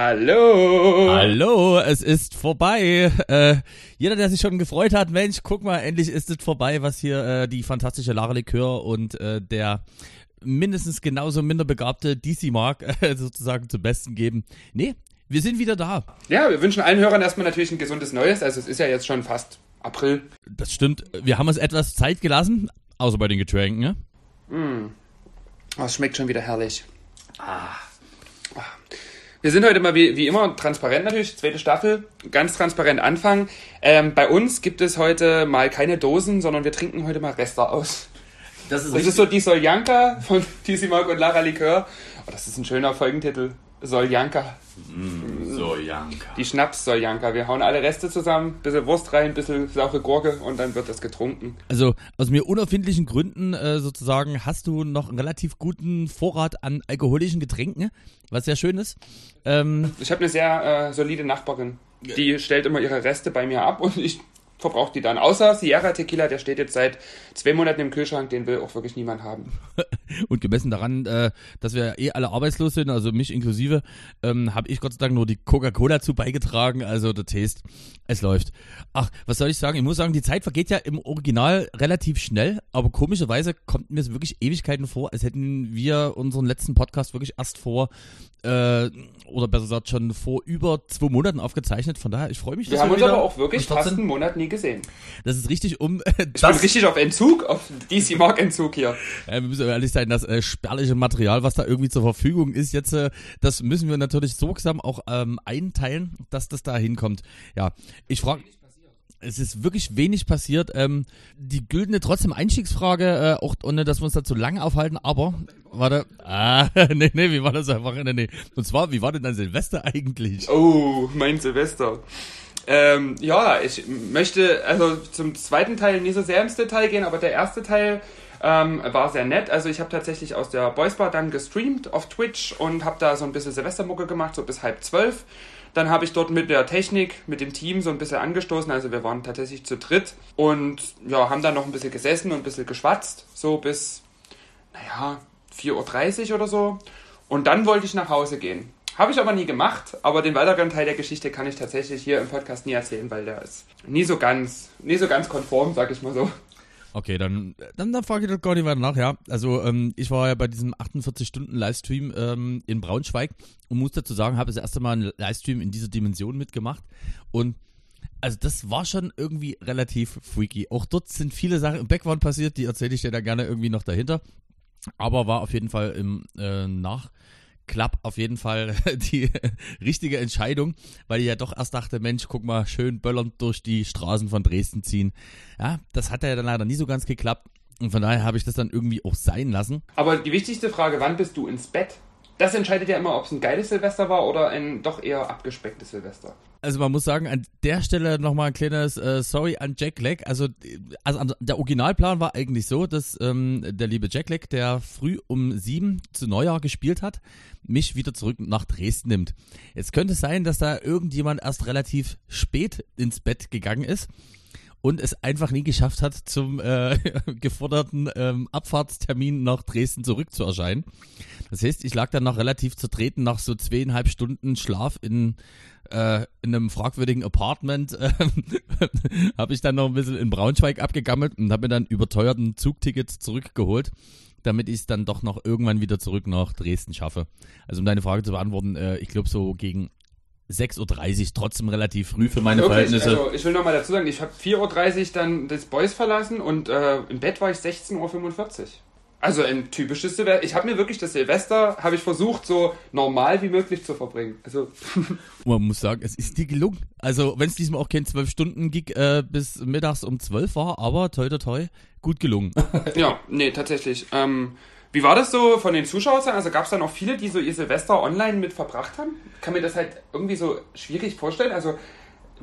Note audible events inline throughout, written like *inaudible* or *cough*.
Hallo. Hallo, es ist vorbei. Äh, jeder, der sich schon gefreut hat, Mensch, guck mal, endlich ist es vorbei, was hier äh, die fantastische Lara Likör und äh, der mindestens genauso minderbegabte DC Mark *laughs* äh, sozusagen zum Besten geben. Nee, wir sind wieder da. Ja, wir wünschen allen Hörern erstmal natürlich ein gesundes Neues. Also es ist ja jetzt schon fast April. Das stimmt. Wir haben uns etwas Zeit gelassen, außer bei den Getränken, ne? Mm. Oh, es schmeckt schon wieder herrlich. Ah. Wir sind heute mal wie, wie immer transparent natürlich, zweite Staffel, ganz transparent anfangen. Ähm, bei uns gibt es heute mal keine Dosen, sondern wir trinken heute mal Rester aus. Das ist, das ist so die Soljanka von TC Mark und Lara Likör. Oh, das ist ein schöner Folgentitel. Soljanka. Mm, Soljanka. Die Schnaps-Soljanka. Wir hauen alle Reste zusammen, bisschen Wurst rein, bisschen saure Gurke und dann wird das getrunken. Also aus mir unerfindlichen Gründen äh, sozusagen hast du noch einen relativ guten Vorrat an alkoholischen Getränken, was sehr schön ist. Ähm, ich habe eine sehr äh, solide Nachbarin. Die stellt immer ihre Reste bei mir ab und ich verbraucht die dann. Außer Sierra Tequila, der steht jetzt seit zwei Monaten im Kühlschrank, den will auch wirklich niemand haben. *laughs* Und gemessen daran, äh, dass wir eh alle arbeitslos sind, also mich inklusive, ähm, habe ich Gott sei Dank nur die Coca-Cola zu beigetragen, also der Taste, es läuft. Ach, was soll ich sagen? Ich muss sagen, die Zeit vergeht ja im Original relativ schnell, aber komischerweise kommt mir es wirklich Ewigkeiten vor, als hätten wir unseren letzten Podcast wirklich erst vor äh, oder besser gesagt schon vor über zwei Monaten aufgezeichnet. Von daher, ich freue mich. Wir haben uns aber auch wirklich fast einen Monat nie gesehen. Das ist richtig um. Äh, ich bin richtig auf Entzug, auf DC Mark Entzug hier. Ja, wir müssen ehrlich sein, das äh, spärliche Material, was da irgendwie zur Verfügung ist, jetzt, äh, das müssen wir natürlich sorgsam auch ähm, einteilen, dass das da hinkommt. Ja, ich frage es ist wirklich wenig passiert. Ähm, die güldene trotzdem Einstiegsfrage, äh, auch ohne dass wir uns da zu lange aufhalten, aber warte, *laughs* ah, nee, nee, wie war das einfach? Nee, nee. Und zwar, wie war denn dein Silvester eigentlich? Oh, mein Silvester. Ähm, ja, ich möchte also zum zweiten Teil nie so sehr ins Detail gehen, aber der erste Teil ähm, war sehr nett. Also ich habe tatsächlich aus der Boys Bar dann gestreamt auf Twitch und habe da so ein bisschen Silvestermucke gemacht, so bis halb zwölf. Dann habe ich dort mit der Technik, mit dem Team so ein bisschen angestoßen. Also wir waren tatsächlich zu dritt und ja, haben dann noch ein bisschen gesessen und ein bisschen geschwatzt. So bis, naja, 4.30 Uhr oder so. Und dann wollte ich nach Hause gehen. Habe ich aber nie gemacht, aber den weiteren Teil der Geschichte kann ich tatsächlich hier im Podcast nie erzählen, weil der ist nie so ganz, nie so ganz konform, sag ich mal so. Okay, dann, dann, dann frage ich das gar nicht weiter nach, ja. Also ähm, ich war ja bei diesem 48-Stunden-Livestream ähm, in Braunschweig und muss dazu sagen, habe das erste Mal einen Livestream in dieser Dimension mitgemacht und also das war schon irgendwie relativ freaky. Auch dort sind viele Sachen im Background passiert, die erzähle ich dir da gerne irgendwie noch dahinter. Aber war auf jeden Fall im äh, Nach Klapp auf jeden Fall *laughs* die richtige Entscheidung, weil ich ja doch erst dachte, Mensch, guck mal, schön böllernd durch die Straßen von Dresden ziehen. Ja, das hat ja dann leider nie so ganz geklappt. Und von daher habe ich das dann irgendwie auch sein lassen. Aber die wichtigste Frage, wann bist du ins Bett? Das entscheidet ja immer, ob es ein geiles Silvester war oder ein doch eher abgespecktes Silvester. Also man muss sagen, an der Stelle nochmal ein kleines äh, Sorry an Jack Leck. Also, also der Originalplan war eigentlich so, dass ähm, der liebe Jack Leck, der früh um sieben zu Neujahr gespielt hat, mich wieder zurück nach Dresden nimmt. Jetzt könnte es sein, dass da irgendjemand erst relativ spät ins Bett gegangen ist und es einfach nie geschafft hat, zum äh, *laughs* geforderten ähm, Abfahrtstermin nach Dresden zurück zu erscheinen. Das heißt, ich lag dann noch relativ zertreten nach so zweieinhalb Stunden Schlaf in, äh, in einem fragwürdigen Apartment. *laughs* *laughs* Äh, habe ich dann noch ein bisschen in Braunschweig abgegammelt und habe mir dann überteuerten Zugtickets zurückgeholt damit ich es dann doch noch irgendwann wieder zurück nach Dresden schaffe. Also um deine Frage zu beantworten, äh, ich glaube so gegen 6.30 Uhr, trotzdem relativ früh für meine Wirklich? Verhältnisse. Also ich will nochmal dazu sagen, ich habe 4.30 Uhr dann das Boys verlassen und äh, im Bett war ich 16.45 Uhr. Also ein typisches Silvester. Ich habe mir wirklich das Silvester, habe ich versucht, so normal wie möglich zu verbringen. Also *laughs* Man muss sagen, es ist dir gelungen. Also wenn es diesmal auch kein 12-Stunden-Gig äh, bis mittags um 12 war, aber toi toi toi, gut gelungen. *laughs* ja, nee, tatsächlich. Ähm, wie war das so von den Zuschauern? Also gab es da noch viele, die so ihr Silvester online mit verbracht haben? Kann mir das halt irgendwie so schwierig vorstellen. Also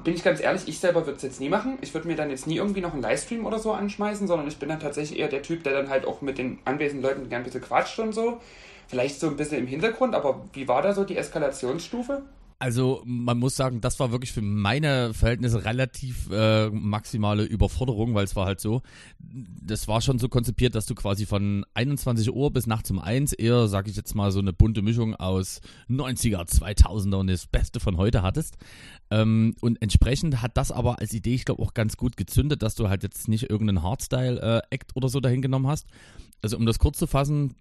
bin ich ganz ehrlich, ich selber würde es jetzt nie machen. Ich würde mir dann jetzt nie irgendwie noch einen Livestream oder so anschmeißen, sondern ich bin dann tatsächlich eher der Typ, der dann halt auch mit den anwesenden Leuten gern ein bisschen quatscht und so. Vielleicht so ein bisschen im Hintergrund, aber wie war da so die Eskalationsstufe? Also man muss sagen, das war wirklich für meine Verhältnisse relativ äh, maximale Überforderung, weil es war halt so, das war schon so konzipiert, dass du quasi von 21 Uhr bis nachts um 1 eher, sag ich jetzt mal, so eine bunte Mischung aus 90er, 2000er und das Beste von heute hattest. Ähm, und entsprechend hat das aber als Idee, ich glaube, auch ganz gut gezündet, dass du halt jetzt nicht irgendeinen Hardstyle-Act äh, oder so dahin genommen hast. Also um das kurz zu fassen,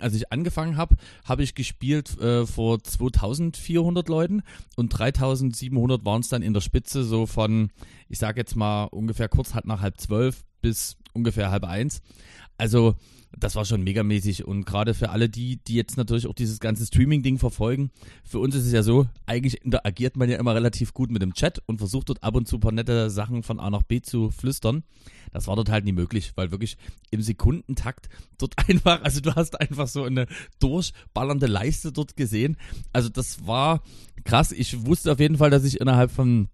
als ich angefangen habe, habe ich gespielt äh, vor 2400 Leuten und 3700 waren es dann in der Spitze, so von, ich sage jetzt mal ungefähr kurz nach halb zwölf bis ungefähr halb eins. Also das war schon megamäßig und gerade für alle die, die jetzt natürlich auch dieses ganze Streaming-Ding verfolgen, für uns ist es ja so, eigentlich interagiert man ja immer relativ gut mit dem Chat und versucht dort ab und zu ein paar nette Sachen von A nach B zu flüstern. Das war dort halt nie möglich, weil wirklich im Sekundentakt dort *laughs* einfach, also du hast einfach so eine durchballernde Leiste dort gesehen. Also das war krass. Ich wusste auf jeden Fall, dass ich innerhalb von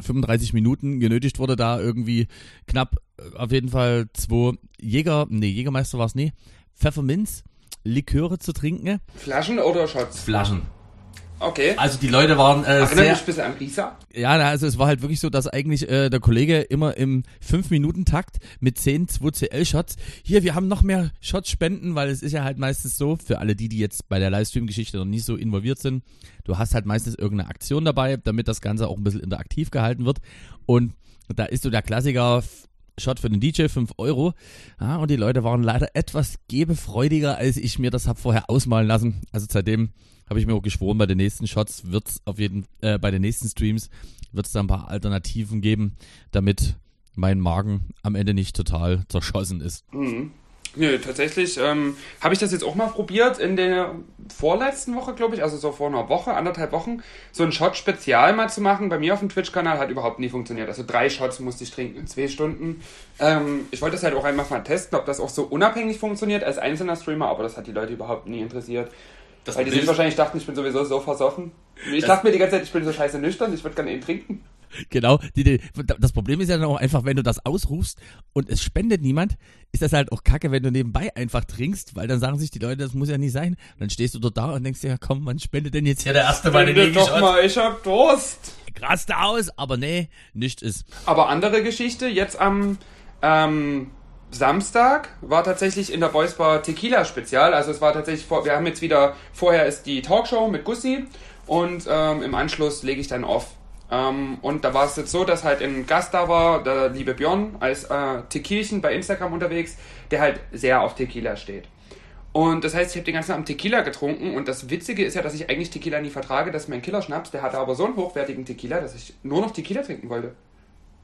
35 Minuten genötigt wurde, da irgendwie knapp äh, auf jeden Fall zwei Jäger, nee, Jägermeister war es nie, Pfefferminz, Liköre zu trinken. Flaschen oder Shots? Flaschen. Okay. Also die Leute waren äh, Erinnert sehr... mich ein bisschen an Risa. Ja, also es war halt wirklich so, dass eigentlich äh, der Kollege immer im 5-Minuten-Takt mit 10 2CL-Shots, hier, wir haben noch mehr Shots spenden, weil es ist ja halt meistens so, für alle die, die jetzt bei der Livestream-Geschichte noch nicht so involviert sind, du hast halt meistens irgendeine Aktion dabei, damit das Ganze auch ein bisschen interaktiv gehalten wird und da ist so der Klassiker Shot für den DJ, 5 Euro. Ja, und die Leute waren leider etwas gebefreudiger, als ich mir das habe vorher ausmalen lassen. Also seitdem habe ich mir auch geschworen, bei den nächsten Shots wird es auf jeden, äh, bei den nächsten Streams wird es da ein paar Alternativen geben, damit mein Magen am Ende nicht total zerschossen ist. Mhm. Nö, tatsächlich ähm, habe ich das jetzt auch mal probiert in der vorletzten Woche, glaube ich, also so vor einer Woche, anderthalb Wochen, so ein Shot-Spezial mal zu machen. Bei mir auf dem Twitch-Kanal hat überhaupt nie funktioniert. Also drei Shots musste ich trinken in zwei Stunden. Ähm, ich wollte das halt auch einfach mal testen, ob das auch so unabhängig funktioniert als einzelner Streamer, aber das hat die Leute überhaupt nie interessiert. Das Weil die sich wahrscheinlich dachten, ich bin sowieso so versoffen. Ich dachte mir die ganze Zeit, ich bin so scheiße nüchtern, ich würde gerne ihn trinken. *laughs* Genau, die, die, das Problem ist ja dann auch einfach, wenn du das ausrufst und es spendet niemand, ist das halt auch kacke, wenn du nebenbei einfach trinkst, weil dann sagen sich die Leute, das muss ja nicht sein. Und dann stehst du dort da und denkst dir, ja komm, man spendet denn jetzt hier der erste Mal den doch mal, ich hab Durst. Krass da aus, aber nee, nicht ist. Aber andere Geschichte, jetzt am ähm, Samstag war tatsächlich in der Voice Bar Tequila Spezial. Also es war tatsächlich, vor, wir haben jetzt wieder, vorher ist die Talkshow mit Gussi und ähm, im Anschluss lege ich dann auf. Ähm, und da war es jetzt so, dass halt ein Gast da war, der liebe Björn, als äh, Tequilchen bei Instagram unterwegs, der halt sehr auf Tequila steht. Und das heißt, ich habe den ganzen Abend Tequila getrunken und das Witzige ist ja, dass ich eigentlich Tequila nie vertrage, dass mein Killerschnaps, der hatte aber so einen hochwertigen Tequila, dass ich nur noch Tequila trinken wollte.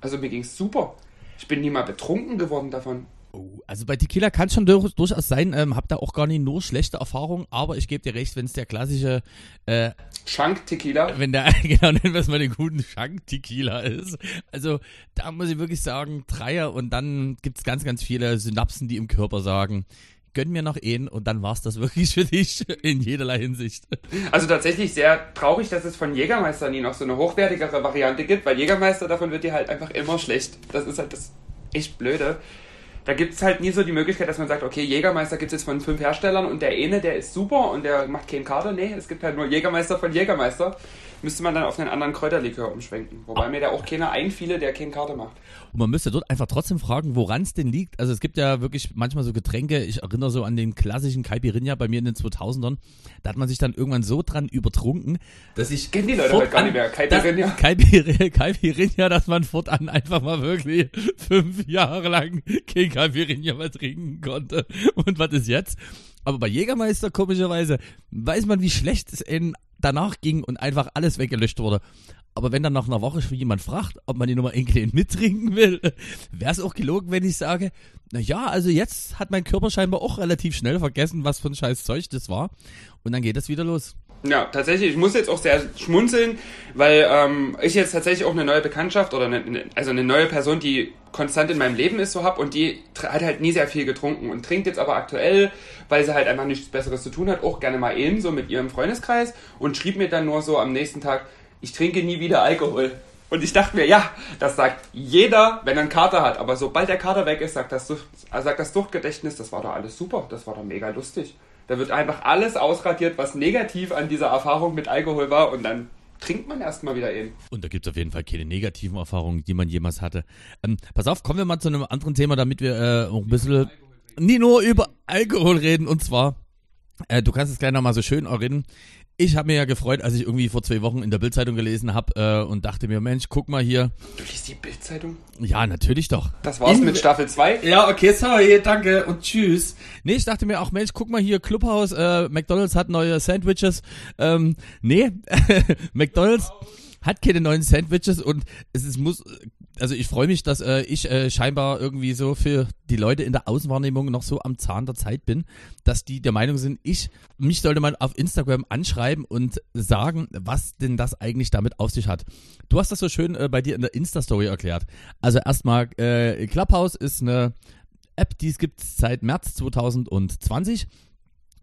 Also mir ging es super. Ich bin nie mal betrunken geworden davon. Oh, also bei Tequila kann es schon durch, durchaus sein, ähm, hab da auch gar nicht nur schlechte Erfahrungen, aber ich gebe dir recht, wenn es der klassische äh, Schank-Tequila. Wenn der, *laughs* genau, nennen wir es mal den guten Schank-Tequila ist. Also da muss ich wirklich sagen, Dreier und dann gibt es ganz, ganz viele Synapsen, die im Körper sagen, gönn mir noch einen und dann war es das *laughs* wirklich für dich in jederlei Hinsicht. Also tatsächlich sehr traurig, dass es von Jägermeister nie noch so eine hochwertigere Variante gibt, weil Jägermeister davon wird dir halt einfach immer schlecht. Das ist halt das echt Blöde da gibt es halt nie so die Möglichkeit, dass man sagt, okay, Jägermeister gibt es jetzt von fünf Herstellern und der eine, der ist super und der macht keinen Kader. Nee, es gibt halt nur Jägermeister von Jägermeister. Müsste man dann auf einen anderen Kräuterlikör umschwenken. Wobei mir da auch keiner einfiele, der keinen Kader macht. Und man müsste dort einfach trotzdem fragen, woran es denn liegt. Also es gibt ja wirklich manchmal so Getränke, ich erinnere so an den klassischen Caipirinha bei mir in den 2000ern, da hat man sich dann irgendwann so dran übertrunken, dass ich... Kennen die Leute halt gar nicht mehr, Caipirinha. Caipirinha, Caipirinha, dass man fortan einfach mal wirklich fünf Jahre lang kein Caipirinha mehr trinken konnte. Und was ist jetzt? Aber bei Jägermeister, komischerweise, weiß man, wie schlecht es in danach ging und einfach alles weggelöscht wurde. Aber wenn dann nach einer Woche schon jemand fragt, ob man die Nummer Enkelin *laughs* mittrinken will, wäre es auch gelogen, wenn ich sage, na ja, also jetzt hat mein Körper scheinbar auch relativ schnell vergessen, was für ein scheiß Zeug das war. Und dann geht es wieder los. Ja, tatsächlich. Ich muss jetzt auch sehr schmunzeln, weil ähm, ich jetzt tatsächlich auch eine neue Bekanntschaft oder eine, also eine neue Person, die konstant in meinem Leben ist, so hab und die hat halt nie sehr viel getrunken und trinkt jetzt aber aktuell, weil sie halt einfach nichts Besseres zu tun hat, auch gerne mal eben so mit ihrem Freundeskreis und schrieb mir dann nur so am nächsten Tag, ich trinke nie wieder Alkohol. Und ich dachte mir, ja, das sagt jeder, wenn er einen Kater hat. Aber sobald der Kater weg ist, sagt das, sagt das Suchtgedächtnis, das war doch alles super, das war doch mega lustig. Da wird einfach alles ausradiert, was negativ an dieser Erfahrung mit Alkohol war und dann trinkt man erstmal wieder eben. Und da gibt es auf jeden Fall keine negativen Erfahrungen, die man jemals hatte. Ähm, pass auf, kommen wir mal zu einem anderen Thema, damit wir äh, auch ein bisschen nie nur über Alkohol reden. Und zwar, äh, du kannst es gleich nochmal so schön erinnern. Ich habe mir ja gefreut, als ich irgendwie vor zwei Wochen in der Bildzeitung gelesen habe äh, und dachte mir, Mensch, guck mal hier. Du liest die Bildzeitung? Ja, natürlich doch. Das war's in, mit Staffel 2? Ja, okay, sorry, danke und tschüss. Nee, ich dachte mir auch, Mensch, guck mal hier, Clubhaus, äh, McDonalds hat neue Sandwiches. Ähm, nee, *laughs* McDonalds hat keine neuen Sandwiches und es ist, muss also ich freue mich, dass äh, ich äh, scheinbar irgendwie so für die Leute in der Außenwahrnehmung noch so am Zahn der Zeit bin, dass die der Meinung sind, ich, mich sollte man auf Instagram anschreiben und sagen, was denn das eigentlich damit auf sich hat. Du hast das so schön äh, bei dir in der Insta-Story erklärt. Also erstmal, äh, Clubhouse ist eine App, die es gibt seit März 2020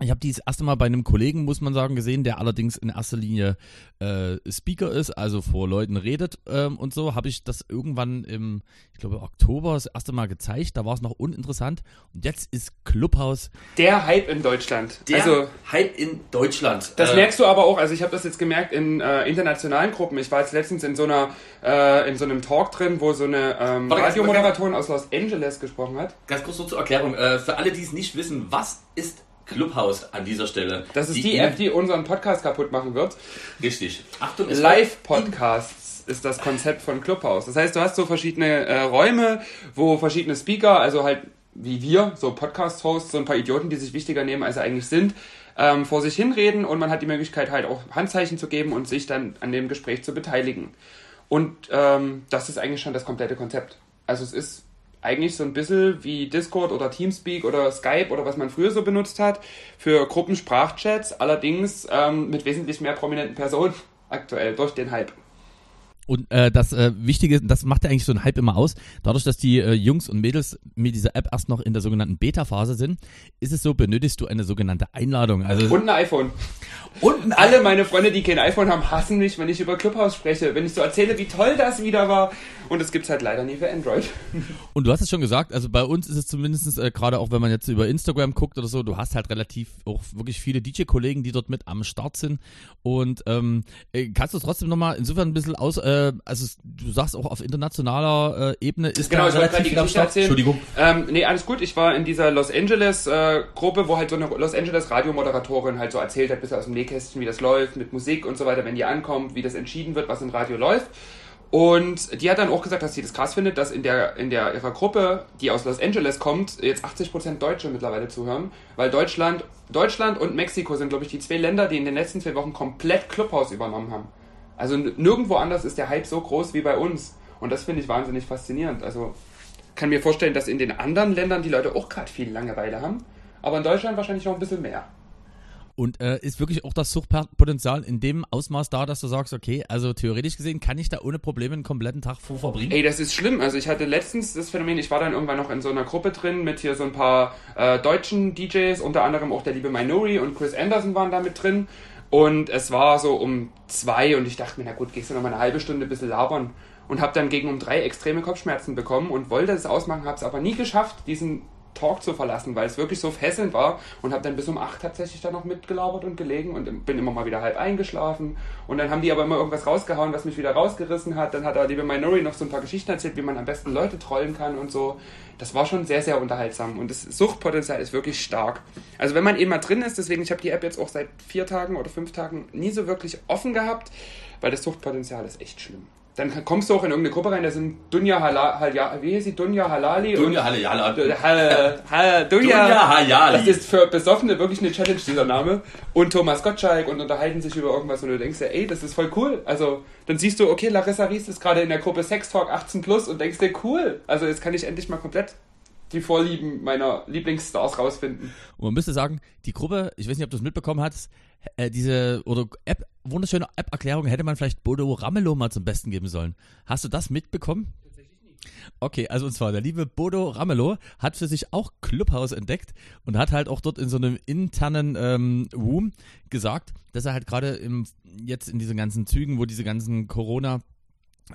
ich habe dies erste Mal bei einem Kollegen, muss man sagen, gesehen, der allerdings in erster Linie äh, Speaker ist, also vor Leuten redet ähm, und so. Habe ich das irgendwann im, ich glaube, Oktober das erste Mal gezeigt. Da war es noch uninteressant. Und jetzt ist Clubhouse. Der Hype in Deutschland. Der also, Hype in Deutschland. Das äh, merkst du aber auch. Also ich habe das jetzt gemerkt in äh, internationalen Gruppen. Ich war jetzt letztens in so einer, äh, in so einem Talk drin, wo so eine ähm, Radiomoderatorin aus Los Angeles gesprochen hat. Ganz kurz nur zur Erklärung. Äh, für alle, die es nicht wissen, was ist Clubhouse an dieser Stelle. Das ist die, die App, die unseren Podcast kaputt machen wird. Richtig. Achtung, Live-Podcasts ist das Konzept von Clubhouse. Das heißt, du hast so verschiedene äh, Räume, wo verschiedene Speaker, also halt wie wir, so Podcast-Hosts, so ein paar Idioten, die sich wichtiger nehmen, als sie eigentlich sind, ähm, vor sich hinreden und man hat die Möglichkeit halt auch Handzeichen zu geben und sich dann an dem Gespräch zu beteiligen. Und ähm, das ist eigentlich schon das komplette Konzept. Also es ist eigentlich so ein bisschen wie Discord oder Teamspeak oder Skype oder was man früher so benutzt hat für Gruppensprachchats, allerdings ähm, mit wesentlich mehr prominenten Personen *laughs* aktuell durch den Hype. Und äh, das äh, Wichtige, das macht ja eigentlich so einen Hype immer aus. Dadurch, dass die äh, Jungs und Mädels mit dieser App erst noch in der sogenannten Beta-Phase sind, ist es so, benötigst du eine sogenannte Einladung. Also und ein iPhone. Und alle meine Freunde, die kein iPhone haben, hassen mich, wenn ich über Clubhouse spreche. Wenn ich so erzähle, wie toll das wieder war. Und es gibt's halt leider nie für Android. *laughs* Und du hast es schon gesagt, also bei uns ist es zumindest, äh, gerade auch wenn man jetzt über Instagram guckt oder so, du hast halt relativ auch wirklich viele DJ-Kollegen, die dort mit am Start sind. Und ähm, äh, kannst du trotzdem nochmal insofern ein bisschen aus, äh, also du sagst auch auf internationaler äh, Ebene ist genau, da relativ viel am Start. Erzählen. Entschuldigung. Ähm, nee, alles gut. Ich war in dieser Los Angeles äh, Gruppe, wo halt so eine Los Angeles Radiomoderatorin halt so erzählt hat, bisschen aus dem Nähkästchen, wie das läuft, mit Musik und so weiter, wenn die ankommt, wie das entschieden wird, was im Radio läuft. Und die hat dann auch gesagt, dass sie das krass findet, dass in der, in der ihrer Gruppe, die aus Los Angeles kommt, jetzt 80% Deutsche mittlerweile zuhören, weil Deutschland, Deutschland und Mexiko sind, glaube ich, die zwei Länder, die in den letzten zwei Wochen komplett Clubhouse übernommen haben. Also nirgendwo anders ist der Hype so groß wie bei uns. Und das finde ich wahnsinnig faszinierend. Also kann mir vorstellen, dass in den anderen Ländern die Leute auch gerade viel Langeweile haben, aber in Deutschland wahrscheinlich noch ein bisschen mehr. Und äh, ist wirklich auch das Suchtpotenzial in dem Ausmaß da, dass du sagst, okay, also theoretisch gesehen kann ich da ohne Probleme einen kompletten Tag vor verbringen? Ey, das ist schlimm. Also ich hatte letztens das Phänomen, ich war dann irgendwann noch in so einer Gruppe drin mit hier so ein paar äh, deutschen DJs, unter anderem auch der liebe Minori und Chris Anderson waren da mit drin. Und es war so um zwei und ich dachte mir, na gut, gehst du noch mal eine halbe Stunde ein bisschen labern. Und habe dann gegen um drei extreme Kopfschmerzen bekommen und wollte es ausmachen, habe es aber nie geschafft, diesen Talk zu verlassen, weil es wirklich so fesselnd war und habe dann bis um acht tatsächlich dann noch mitgelabert und gelegen und bin immer mal wieder halb eingeschlafen und dann haben die aber immer irgendwas rausgehauen, was mich wieder rausgerissen hat. Dann hat der liebe Minori noch so ein paar Geschichten erzählt, wie man am besten Leute trollen kann und so. Das war schon sehr, sehr unterhaltsam und das Suchtpotenzial ist wirklich stark. Also wenn man eben mal drin ist, deswegen, ich habe die App jetzt auch seit vier Tagen oder fünf Tagen nie so wirklich offen gehabt, weil das Suchtpotenzial ist echt schlimm dann kommst du auch in irgendeine Gruppe rein, da sind Dunja Halali, wie heißt sie? Dunja Halali? Dunja Halali. Dunja Halali. Das ist für Besoffene wirklich eine Challenge, dieser Name. Und Thomas Gottschalk und unterhalten sich über irgendwas und du denkst dir, ey, das ist voll cool. Also, dann siehst du, okay, Larissa Ries ist gerade in der Gruppe Sex Talk 18 Plus und denkst dir, cool. Also, jetzt kann ich endlich mal komplett die Vorlieben meiner Lieblingsstars rausfinden. Und man müsste sagen, die Gruppe, ich weiß nicht, ob du es mitbekommen hast, äh, diese oder App, wunderschöne App-Erklärung hätte man vielleicht Bodo Ramelow mal zum Besten geben sollen. Hast du das mitbekommen? Tatsächlich nicht. Okay, also und zwar der liebe Bodo Ramelow hat für sich auch Clubhouse entdeckt und hat halt auch dort in so einem internen ähm, Room gesagt, dass er halt gerade jetzt in diesen ganzen Zügen, wo diese ganzen Corona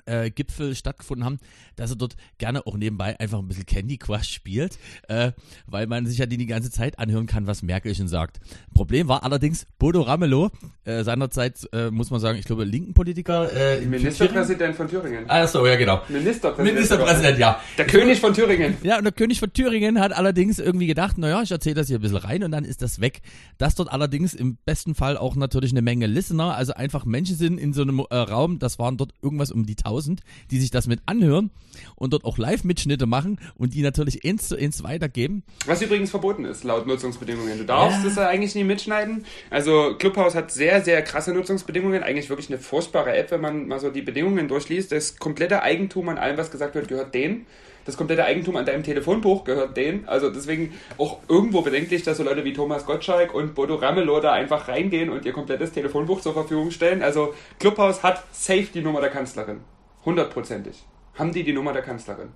äh, Gipfel stattgefunden haben, dass er dort gerne auch nebenbei einfach ein bisschen Candy Crush spielt, äh, weil man sich ja die, die ganze Zeit anhören kann, was Merkelchen sagt. Problem war allerdings Bodo Ramelow, äh, seinerzeit, äh, muss man sagen, ich glaube, linken Politiker. Äh, Ministerpräsident von Thüringen. Ah, so, ja, genau. Ministerpräsident. Ministerpräsident, ja. Der König von Thüringen. Ja, und der König von Thüringen hat allerdings irgendwie gedacht, naja, ich erzähle das hier ein bisschen rein und dann ist das weg. Dass dort allerdings im besten Fall auch natürlich eine Menge Listener, also einfach Menschen sind in so einem äh, Raum, das waren dort irgendwas um die 1000, die sich das mit anhören und dort auch Live-Mitschnitte machen und die natürlich eins zu eins weitergeben. Was übrigens verboten ist, laut Nutzungsbedingungen. Du darfst ja. das ja eigentlich nie mitschneiden. Also Clubhouse hat sehr, sehr krasse Nutzungsbedingungen. Eigentlich wirklich eine furchtbare App, wenn man mal so die Bedingungen durchliest. Das komplette Eigentum an allem, was gesagt wird, gehört denen das komplette Eigentum an deinem Telefonbuch gehört denen. Also deswegen auch irgendwo bedenklich, dass so Leute wie Thomas Gottschalk und Bodo Ramelow da einfach reingehen und ihr komplettes Telefonbuch zur Verfügung stellen. Also Clubhouse hat safe die Nummer der Kanzlerin. Hundertprozentig. Haben die die Nummer der Kanzlerin?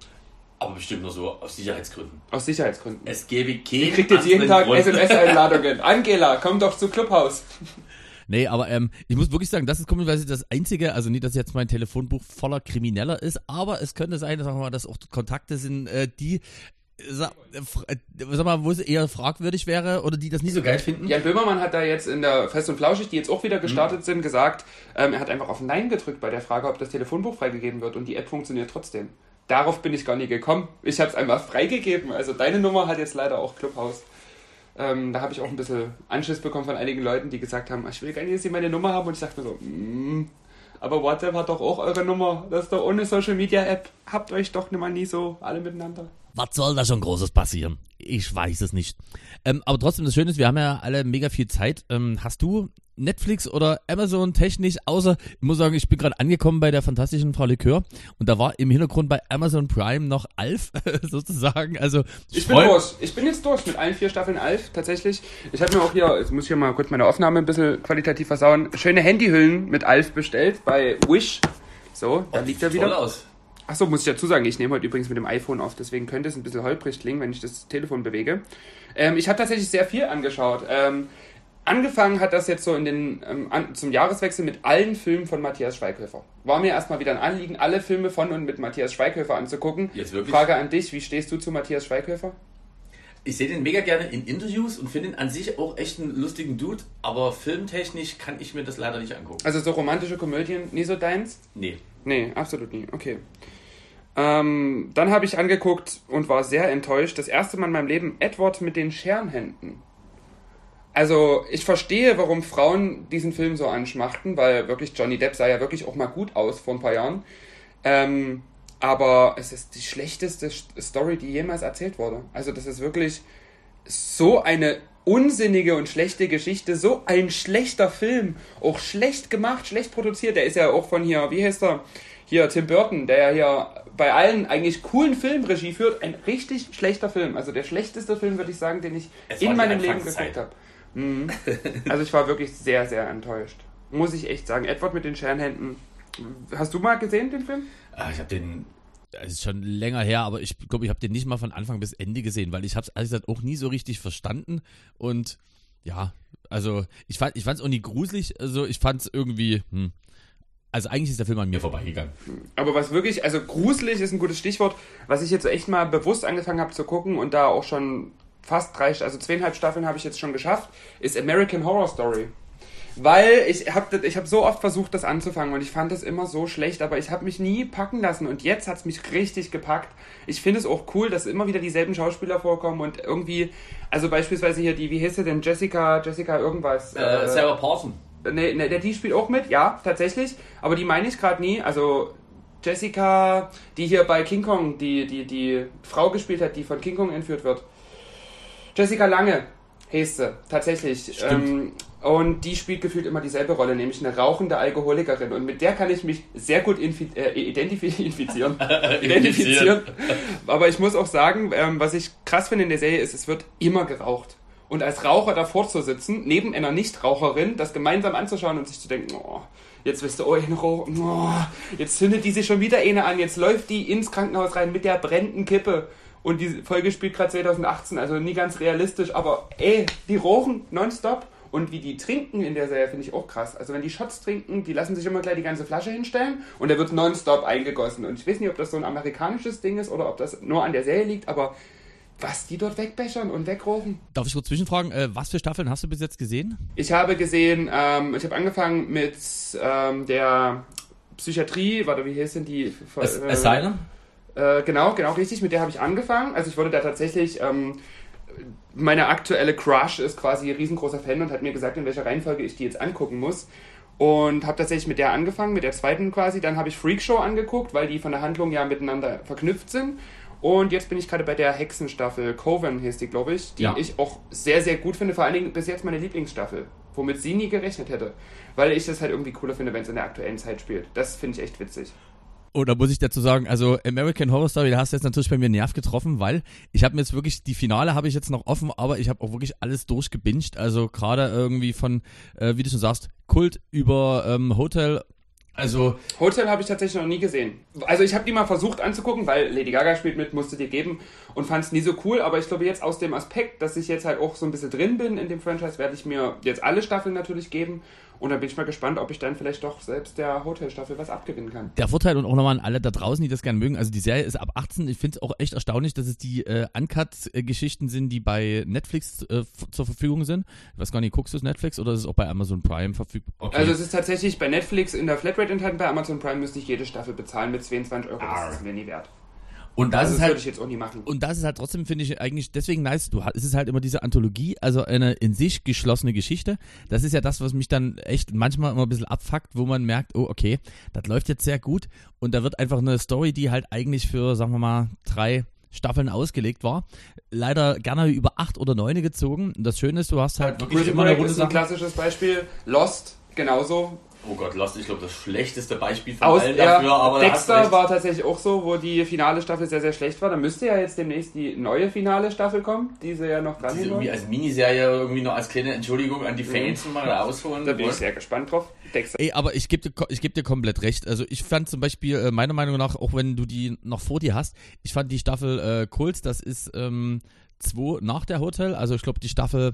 Aber bestimmt nur so aus Sicherheitsgründen. Aus Sicherheitsgründen. Es gäbe keinen. Ihr kriegt jetzt jeden Tag SMS-Einladungen. *laughs* Angela, komm doch zu Clubhouse. *laughs* Nee, aber ähm, ich muss wirklich sagen, das ist komischerweise das Einzige, also nicht, dass jetzt mein Telefonbuch voller Krimineller ist, aber es könnte sein, sagen wir mal, dass auch Kontakte sind, äh, die sag, äh, sag mal, wo es eher fragwürdig wäre oder die das nie so geil finden. Jan Böhmermann hat da jetzt in der Fest und Flauschig, die jetzt auch wieder gestartet mhm. sind, gesagt, ähm, er hat einfach auf Nein gedrückt bei der Frage, ob das Telefonbuch freigegeben wird und die App funktioniert trotzdem. Darauf bin ich gar nie gekommen. Ich habe es einfach freigegeben. Also deine Nummer hat jetzt leider auch Clubhouse. Ähm, da habe ich auch ein bisschen Anschiss bekommen von einigen Leuten, die gesagt haben, ich will gar nicht, dass sie meine Nummer haben. Und ich dachte mir so, mm, aber WhatsApp hat doch auch eure Nummer. Das ist doch ohne Social Media App. Habt euch doch nicht mal nie so alle miteinander. Was soll da schon Großes passieren? Ich weiß es nicht. Ähm, aber trotzdem, das Schöne ist, wir haben ja alle mega viel Zeit. Ähm, hast du Netflix oder Amazon technisch, außer, ich muss sagen, ich bin gerade angekommen bei der fantastischen Frau Likör und da war im Hintergrund bei Amazon Prime noch Alf, *laughs* sozusagen. Also ich, ich bin durch. Ich bin jetzt durch mit allen vier Staffeln Alf, tatsächlich. Ich habe mir auch hier, jetzt muss ich hier mal kurz meine Aufnahme ein bisschen qualitativ versauen, schöne Handyhüllen mit Alf bestellt bei Wish. So, da oh, liegt er wieder. Aus. Achso, muss ich dazu sagen, ich nehme heute übrigens mit dem iPhone auf, deswegen könnte es ein bisschen holprig klingen, wenn ich das Telefon bewege. Ähm, ich habe tatsächlich sehr viel angeschaut. Ähm, angefangen hat das jetzt so in den, ähm, an, zum Jahreswechsel mit allen Filmen von Matthias Schweighöfer. War mir erstmal wieder ein Anliegen, alle Filme von und mit Matthias Schweighöfer anzugucken. Jetzt wirklich? Frage an dich, wie stehst du zu Matthias Schweighöfer? Ich sehe den mega gerne in Interviews und finde ihn an sich auch echt einen lustigen Dude, aber filmtechnisch kann ich mir das leider nicht angucken. Also so romantische Komödien, nie so deins? Nee. Nee, absolut nie. Okay. Ähm, dann habe ich angeguckt und war sehr enttäuscht. Das erste Mal in meinem Leben Edward mit den Scherenhänden. Also, ich verstehe, warum Frauen diesen Film so anschmachten, weil wirklich Johnny Depp sah ja wirklich auch mal gut aus vor ein paar Jahren. Ähm, aber es ist die schlechteste Story, die jemals erzählt wurde. Also, das ist wirklich so eine unsinnige und schlechte Geschichte, so ein schlechter Film, auch schlecht gemacht, schlecht produziert. Der ist ja auch von hier, wie heißt er? Hier Tim Burton, der ja hier bei allen eigentlich coolen Filmen Regie führt, ein richtig schlechter Film. Also der schlechteste Film, würde ich sagen, den ich in meinem Leben geguckt habe. Mhm. Also ich war wirklich sehr, sehr enttäuscht. Muss ich echt sagen. Edward mit den Scherenhänden. Hast du mal gesehen, den Film? Ah, ich habe den es ist schon länger her, aber ich glaube, ich habe den nicht mal von Anfang bis Ende gesehen, weil ich habe es ehrlich gesagt auch nie so richtig verstanden und ja, also ich fand ich es auch nie gruselig, also ich fand es irgendwie hm, also eigentlich ist der Film an mir vorbeigegangen. Aber was wirklich, also gruselig ist ein gutes Stichwort, was ich jetzt echt mal bewusst angefangen habe zu gucken und da auch schon fast drei, also zweieinhalb Staffeln habe ich jetzt schon geschafft, ist American Horror Story. Weil ich habe ich hab so oft versucht, das anzufangen und ich fand das immer so schlecht, aber ich habe mich nie packen lassen und jetzt hat es mich richtig gepackt. Ich finde es auch cool, dass immer wieder dieselben Schauspieler vorkommen und irgendwie, also beispielsweise hier die, wie hieß sie denn, Jessica, Jessica irgendwas. Äh, äh Sarah Paulson. Ne, ne, der die spielt auch mit, ja, tatsächlich. Aber die meine ich gerade nie. Also Jessica, die hier bei King Kong, die, die, die Frau gespielt hat, die von King Kong entführt wird. Jessica Lange heißt sie, tatsächlich. Ähm, und die spielt gefühlt immer dieselbe Rolle, nämlich eine rauchende Alkoholikerin. Und mit der kann ich mich sehr gut infi äh, identifizieren. *laughs* identifizieren. Aber ich muss auch sagen, ähm, was ich krass finde in der Serie ist, es wird immer geraucht und als Raucher davor zu sitzen, neben einer Nichtraucherin, das gemeinsam anzuschauen und sich zu denken, oh, jetzt wisst ihr, oh, oh, jetzt zündet die sich schon wieder eine an, jetzt läuft die ins Krankenhaus rein mit der brennenden Kippe. Und die Folge spielt gerade 2018, also nie ganz realistisch, aber ey, die rochen nonstop Und wie die trinken in der Serie, finde ich auch krass. Also wenn die Shots trinken, die lassen sich immer gleich die ganze Flasche hinstellen und der wird nonstop eingegossen. Und ich weiß nicht, ob das so ein amerikanisches Ding ist oder ob das nur an der Serie liegt, aber was die dort wegbechern und wegrochen. Darf ich kurz zwischenfragen, äh, was für Staffeln hast du bis jetzt gesehen? Ich habe gesehen, ähm, ich habe angefangen mit ähm, der Psychiatrie, warte, wie hieß denn die? As äh, Asylum? Äh, genau, genau, richtig, mit der habe ich angefangen. Also ich wurde da tatsächlich, ähm, meine aktuelle Crush ist quasi ein riesengroßer Fan und hat mir gesagt, in welcher Reihenfolge ich die jetzt angucken muss. Und habe tatsächlich mit der angefangen, mit der zweiten quasi. Dann habe ich Freakshow angeguckt, weil die von der Handlung ja miteinander verknüpft sind. Und jetzt bin ich gerade bei der Hexenstaffel, Coven hieß die, glaube ich, die ja. ich auch sehr, sehr gut finde. Vor allen Dingen bis jetzt meine Lieblingsstaffel, womit sie nie gerechnet hätte. Weil ich das halt irgendwie cooler finde, wenn es in der aktuellen Zeit spielt. Das finde ich echt witzig. Oh, da muss ich dazu sagen, also American Horror Story, da hast du jetzt natürlich bei mir Nerv getroffen, weil ich habe mir jetzt wirklich, die Finale habe ich jetzt noch offen, aber ich habe auch wirklich alles durchgebinged. Also gerade irgendwie von, äh, wie du schon sagst, Kult über ähm, Hotel also Hotel habe ich tatsächlich noch nie gesehen. Also ich habe die mal versucht anzugucken, weil Lady Gaga spielt mit, musste dir geben und fand es nie so cool. Aber ich glaube jetzt aus dem Aspekt, dass ich jetzt halt auch so ein bisschen drin bin in dem Franchise, werde ich mir jetzt alle Staffeln natürlich geben und dann bin ich mal gespannt, ob ich dann vielleicht doch selbst der Hotelstaffel was abgewinnen kann. Der Vorteil und auch nochmal an alle da draußen, die das gerne mögen, also die Serie ist ab 18. Ich finde es auch echt erstaunlich, dass es die äh, Uncut-Geschichten sind, die bei Netflix äh, zur Verfügung sind. Ich weiß gar nicht, guckst du es Netflix oder ist es auch bei Amazon Prime verfügbar? Okay. Also es ist tatsächlich bei Netflix in der Flatrate enthalten, bei Amazon Prime müsste ich jede Staffel bezahlen mit 22 Euro. Das ist mir nie wert. Und das, also ist halt, würde ich jetzt auch nie machen. Und das ist halt trotzdem, finde ich, eigentlich deswegen nice. Du, es ist halt immer diese Anthologie, also eine in sich geschlossene Geschichte. Das ist ja das, was mich dann echt manchmal immer ein bisschen abfuckt, wo man merkt, oh, okay, das läuft jetzt sehr gut. Und da wird einfach eine Story, die halt eigentlich für, sagen wir mal, drei Staffeln ausgelegt war. Leider gerne über acht oder neune gezogen. Und das Schöne ist, du hast halt wirklich immer eine Runde ist ein klassisches Beispiel. Lost, genauso Oh Gott, Lost, ich glaube, das schlechteste Beispiel von Aus, allen dafür. Ja, aber Dexter war tatsächlich auch so, wo die finale Staffel sehr, sehr schlecht war. Da müsste ja jetzt demnächst die neue finale Staffel kommen, die sie ja noch dran Diese irgendwie als Miniserie irgendwie noch als kleine Entschuldigung an die Fans mhm. mal ausholen. Da bin ich sehr gespannt drauf. Dexter. Ey, aber ich gebe dir, ich geb dir komplett recht. Also ich fand zum Beispiel, äh, meiner Meinung nach, auch wenn du die noch vor dir hast, ich fand die Staffel äh, Kults, das ist ähm, zwei nach der Hotel. Also ich glaube, die Staffel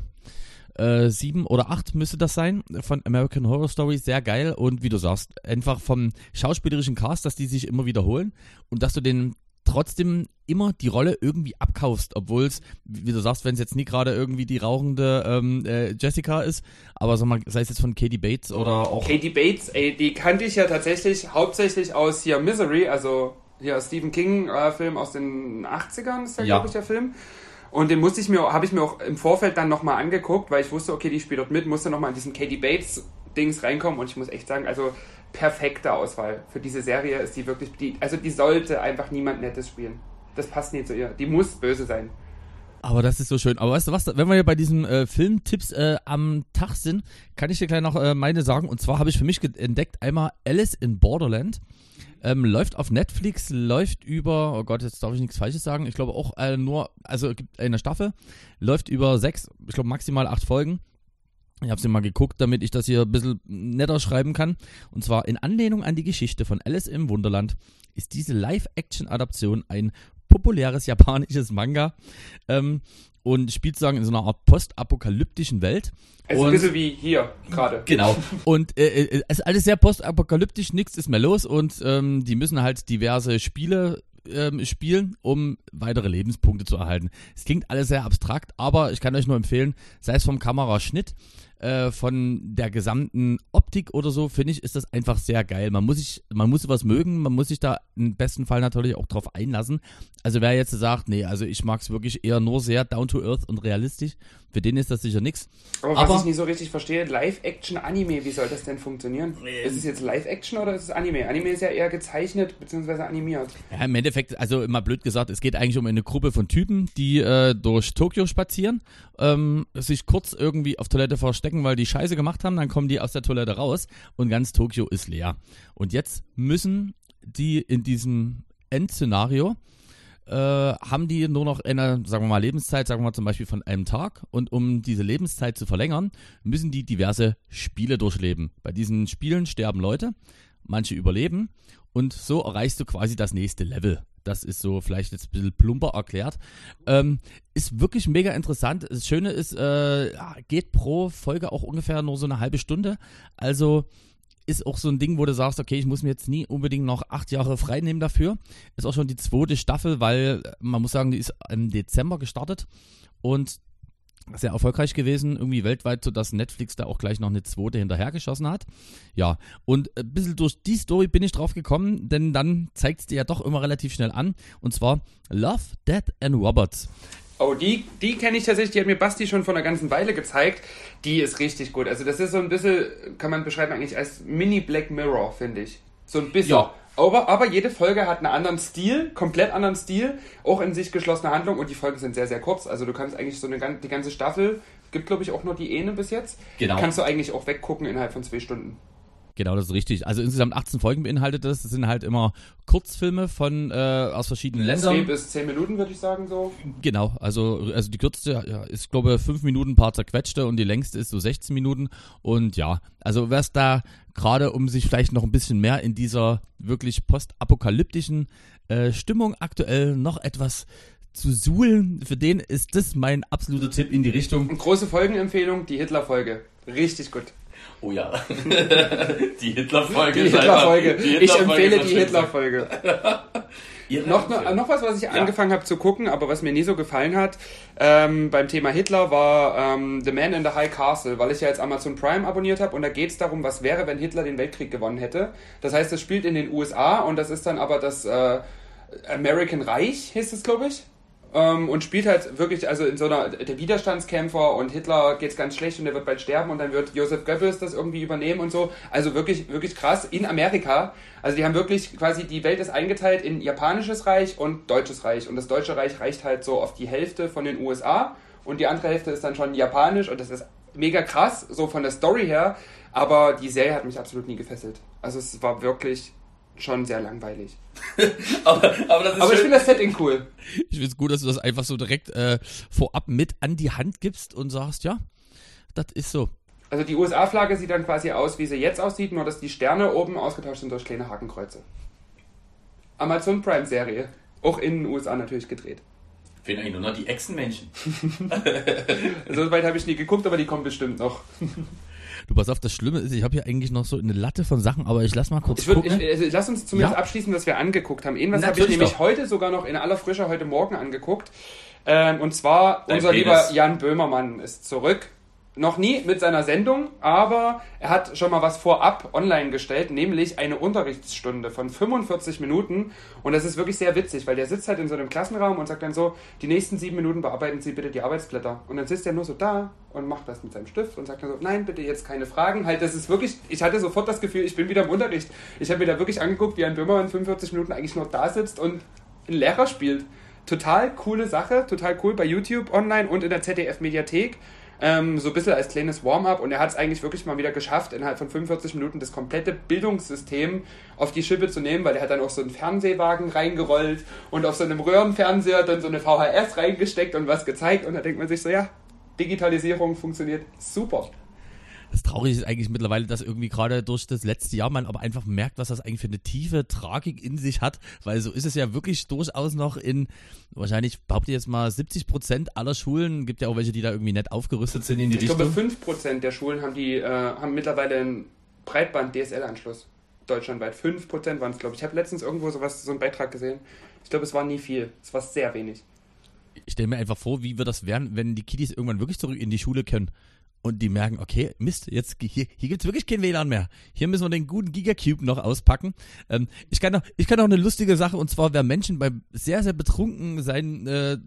äh, sieben oder acht müsste das sein von American Horror Story. Sehr geil und wie du sagst, einfach vom schauspielerischen Cast, dass die sich immer wiederholen und dass du den trotzdem immer die Rolle irgendwie abkaufst, obwohl es, wie du sagst, wenn es jetzt nie gerade irgendwie die rauchende ähm, äh, Jessica ist, aber sag mal, sei es jetzt von Katie Bates oder auch. Katie Bates, ey, die kannte ich ja tatsächlich hauptsächlich aus hier Misery, also hier Stephen King-Film äh, aus den 80ern ist ja. glaube ich, der Film. Und den musste ich mir, habe ich mir auch im Vorfeld dann nochmal angeguckt, weil ich wusste, okay, die spielt dort mit, musste nochmal in diesen Katie Bates Dings reinkommen und ich muss echt sagen, also perfekte Auswahl für diese Serie ist die wirklich, die, also die sollte einfach niemand Nettes spielen. Das passt nicht zu ihr. Die muss böse sein. Aber das ist so schön. Aber weißt du was, wenn wir ja bei diesen äh, Filmtipps äh, am Tag sind, kann ich dir gleich noch äh, meine sagen. Und zwar habe ich für mich entdeckt einmal Alice in Borderland. Ähm, läuft auf Netflix, läuft über, oh Gott, jetzt darf ich nichts Falsches sagen. Ich glaube auch äh, nur, also gibt eine Staffel, läuft über sechs, ich glaube maximal acht Folgen. Ich habe sie mal geguckt, damit ich das hier ein bisschen netter schreiben kann. Und zwar in Anlehnung an die Geschichte von Alice im Wunderland ist diese Live-Action-Adaption ein populäres japanisches Manga ähm, und spielt sozusagen in so einer Art postapokalyptischen Welt. Also und, ein bisschen wie hier gerade. Genau. Und äh, äh, es ist alles sehr postapokalyptisch, nichts ist mehr los und ähm, die müssen halt diverse Spiele ähm, spielen, um weitere Lebenspunkte zu erhalten. Es klingt alles sehr abstrakt, aber ich kann euch nur empfehlen, sei es vom Kameraschnitt, äh, von der gesamten Optik oder so, finde ich, ist das einfach sehr geil. Man muss sich, man muss sowas mögen, man muss sich da im besten Fall natürlich auch drauf einlassen. Also wer jetzt sagt, nee, also ich mag es wirklich eher nur sehr down to earth und realistisch, für den ist das sicher nichts. Aber, Aber was ich nicht so richtig verstehe, Live-Action-Anime, wie soll das denn funktionieren? Ähm, ist es jetzt Live-Action oder ist es Anime? Anime ist ja eher gezeichnet bzw. animiert. Ja, im Endeffekt, also immer blöd gesagt, es geht eigentlich um eine Gruppe von Typen, die äh, durch Tokio spazieren, ähm, sich kurz irgendwie auf Toilette verstecken, weil die Scheiße gemacht haben, dann kommen die aus der Toilette raus und ganz Tokio ist leer. Und jetzt müssen die in diesem Endszenario äh, haben die nur noch eine, sagen wir mal, Lebenszeit, sagen wir mal zum Beispiel von einem Tag. Und um diese Lebenszeit zu verlängern, müssen die diverse Spiele durchleben. Bei diesen Spielen sterben Leute, manche überleben und so erreichst du quasi das nächste Level. Das ist so vielleicht jetzt ein bisschen plumper erklärt. Ähm, ist wirklich mega interessant. Das Schöne ist, äh, geht pro Folge auch ungefähr nur so eine halbe Stunde. Also ist auch so ein Ding, wo du sagst, okay, ich muss mir jetzt nie unbedingt noch acht Jahre frei nehmen dafür. Ist auch schon die zweite Staffel, weil man muss sagen, die ist im Dezember gestartet und sehr erfolgreich gewesen, irgendwie weltweit, sodass Netflix da auch gleich noch eine zweite hinterhergeschossen hat. Ja, und ein bisschen durch die Story bin ich drauf gekommen, denn dann zeigt es dir ja doch immer relativ schnell an. Und zwar Love, Dead and Robots. Oh, die, die kenne ich tatsächlich, die hat mir Basti schon vor einer ganzen Weile gezeigt. Die ist richtig gut. Also das ist so ein bisschen, kann man beschreiben eigentlich als Mini Black Mirror, finde ich. So ein bisschen. Ja. Aber, aber jede Folge hat einen anderen Stil, komplett anderen Stil, auch in sich geschlossene Handlung und die Folgen sind sehr, sehr kurz. Also du kannst eigentlich so eine die ganze Staffel, gibt glaube ich auch nur die eine bis jetzt, genau. kannst du eigentlich auch weggucken innerhalb von zwei Stunden. Genau, das ist richtig. Also insgesamt 18 Folgen beinhaltet das. Das sind halt immer Kurzfilme von äh, aus verschiedenen Ländern. 10 bis 10 Minuten, würde ich sagen, so. Genau, also, also die kürzeste ja, ist, glaube ich, 5 Minuten ein paar zerquetschte und die längste ist so 16 Minuten. Und ja, also wer es da gerade um sich vielleicht noch ein bisschen mehr in dieser wirklich postapokalyptischen äh, Stimmung aktuell noch etwas zu suhlen, für den ist das mein absoluter Tipp in die Richtung. Große Folgenempfehlung, die Hitler-Folge. Richtig gut. Oh ja. *laughs* die Hitler-Folge. Die Hitler-Folge. Hitler ich empfehle die Hitler-Folge. *laughs* noch, noch, noch was, was ich ja. angefangen habe zu gucken, aber was mir nie so gefallen hat ähm, beim Thema Hitler war ähm, The Man in the High Castle, weil ich ja jetzt Amazon Prime abonniert habe und da geht es darum, was wäre, wenn Hitler den Weltkrieg gewonnen hätte. Das heißt, es spielt in den USA und das ist dann aber das äh, American Reich, hieß es, glaube ich ähm, und spielt halt wirklich, also in so einer, der Widerstandskämpfer und Hitler geht's ganz schlecht und er wird bald sterben und dann wird Joseph Goebbels das irgendwie übernehmen und so. Also wirklich, wirklich krass in Amerika. Also die haben wirklich quasi, die Welt ist eingeteilt in japanisches Reich und deutsches Reich und das deutsche Reich reicht halt so auf die Hälfte von den USA und die andere Hälfte ist dann schon japanisch und das ist mega krass, so von der Story her, aber die Serie hat mich absolut nie gefesselt. Also es war wirklich schon sehr langweilig. *laughs* aber, aber, das ist aber ich finde das Setting cool. Ich finde es gut, dass du das einfach so direkt äh, vorab mit an die Hand gibst und sagst, ja, das ist so. Also die USA-Flagge sieht dann quasi aus, wie sie jetzt aussieht, nur dass die Sterne oben ausgetauscht sind durch kleine Hakenkreuze. Amazon Prime-Serie. Auch in den USA natürlich gedreht. Fehlen eigentlich nur noch die Echsenmännchen. *laughs* so weit habe ich nie geguckt, aber die kommen bestimmt noch. *laughs* Du pass auf, das Schlimme ist, ich habe hier eigentlich noch so eine Latte von Sachen, aber ich lass mal kurz ich würd, gucken. Ich, also lass uns zumindest ja? abschließen, was wir angeguckt haben. Irgendwas habe ich nämlich doch. heute sogar noch in aller Frische heute Morgen angeguckt. Ähm, und zwar Dein unser Penis. lieber Jan Böhmermann ist zurück noch nie mit seiner Sendung, aber er hat schon mal was vorab online gestellt, nämlich eine Unterrichtsstunde von 45 Minuten. Und das ist wirklich sehr witzig, weil der sitzt halt in so einem Klassenraum und sagt dann so, die nächsten sieben Minuten bearbeiten Sie bitte die Arbeitsblätter. Und dann sitzt er nur so da und macht das mit seinem Stift und sagt dann so, nein, bitte jetzt keine Fragen. Halt, das ist wirklich, ich hatte sofort das Gefühl, ich bin wieder im Unterricht. Ich habe mir da wirklich angeguckt, wie ein Böhmermann 45 Minuten eigentlich nur da sitzt und einen Lehrer spielt. Total coole Sache, total cool bei YouTube online und in der ZDF-Mediathek. Ähm, so ein bisschen als kleines Warm-up. Und er hat es eigentlich wirklich mal wieder geschafft, innerhalb von 45 Minuten das komplette Bildungssystem auf die Schippe zu nehmen, weil er hat dann auch so einen Fernsehwagen reingerollt und auf so einem Röhrenfernseher dann so eine VHS reingesteckt und was gezeigt. Und da denkt man sich so, ja, Digitalisierung funktioniert super das Traurige ist eigentlich mittlerweile, dass irgendwie gerade durch das letzte Jahr man aber einfach merkt, was das eigentlich für eine tiefe Tragik in sich hat, weil so ist es ja wirklich durchaus noch in, wahrscheinlich behaupte ich jetzt mal 70 Prozent aller Schulen, gibt ja auch welche, die da irgendwie nett aufgerüstet sind in die ich Richtung. Ich glaube 5 Prozent der Schulen haben die, äh, haben mittlerweile einen Breitband-DSL-Anschluss. Deutschlandweit 5 Prozent waren es, glaube ich. Ich habe letztens irgendwo sowas, so einen Beitrag gesehen. Ich glaube, es war nie viel. Es war sehr wenig. Ich stelle mir einfach vor, wie wird das werden, wenn die Kiddies irgendwann wirklich zurück in die Schule können und die merken, okay, Mist, jetzt hier, hier gibt es wirklich kein WLAN mehr. Hier müssen wir den guten Gigacube noch auspacken. Ähm, ich kann noch, ich kann noch eine lustige Sache und zwar, wer Menschen beim sehr, sehr betrunken sein, äh,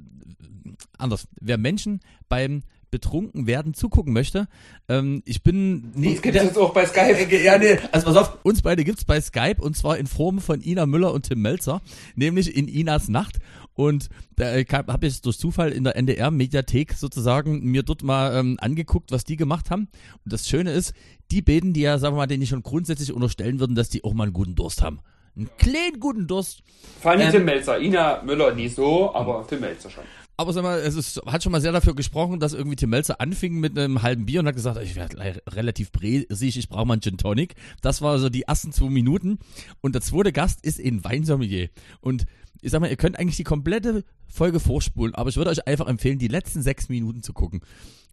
anders, wer Menschen beim betrunken werden zugucken möchte. Ähm, ich bin nee, uns gibt es jetzt auch bei Skype. Äh, *laughs* ja, nee, also pass auf, uns beide gibt's bei Skype und zwar in Form von Ina Müller und Tim Melzer, nämlich in Inas Nacht. Und da habe ich durch Zufall in der NDR-Mediathek sozusagen mir dort mal ähm, angeguckt, was die gemacht haben. Und das Schöne ist, die beten, die ja, sagen wir mal, denen ich schon grundsätzlich unterstellen würden, dass die auch mal einen guten Durst haben. Einen kleinen guten Durst. Vor allem ähm, Tim Melzer. Ina Müller nie so, aber Tim Melzer schon. Aber sag mal, es ist, hat schon mal sehr dafür gesprochen, dass irgendwie Tim Melzer anfing mit einem halben Bier und hat gesagt, ich werde relativ bresig, ich brauche mal einen Gin Tonic. Das war so die ersten zwei Minuten. Und der zweite Gast ist in Weinsommelier. Und ich sag mal, ihr könnt eigentlich die komplette Folge vorspulen, aber ich würde euch einfach empfehlen, die letzten sechs Minuten zu gucken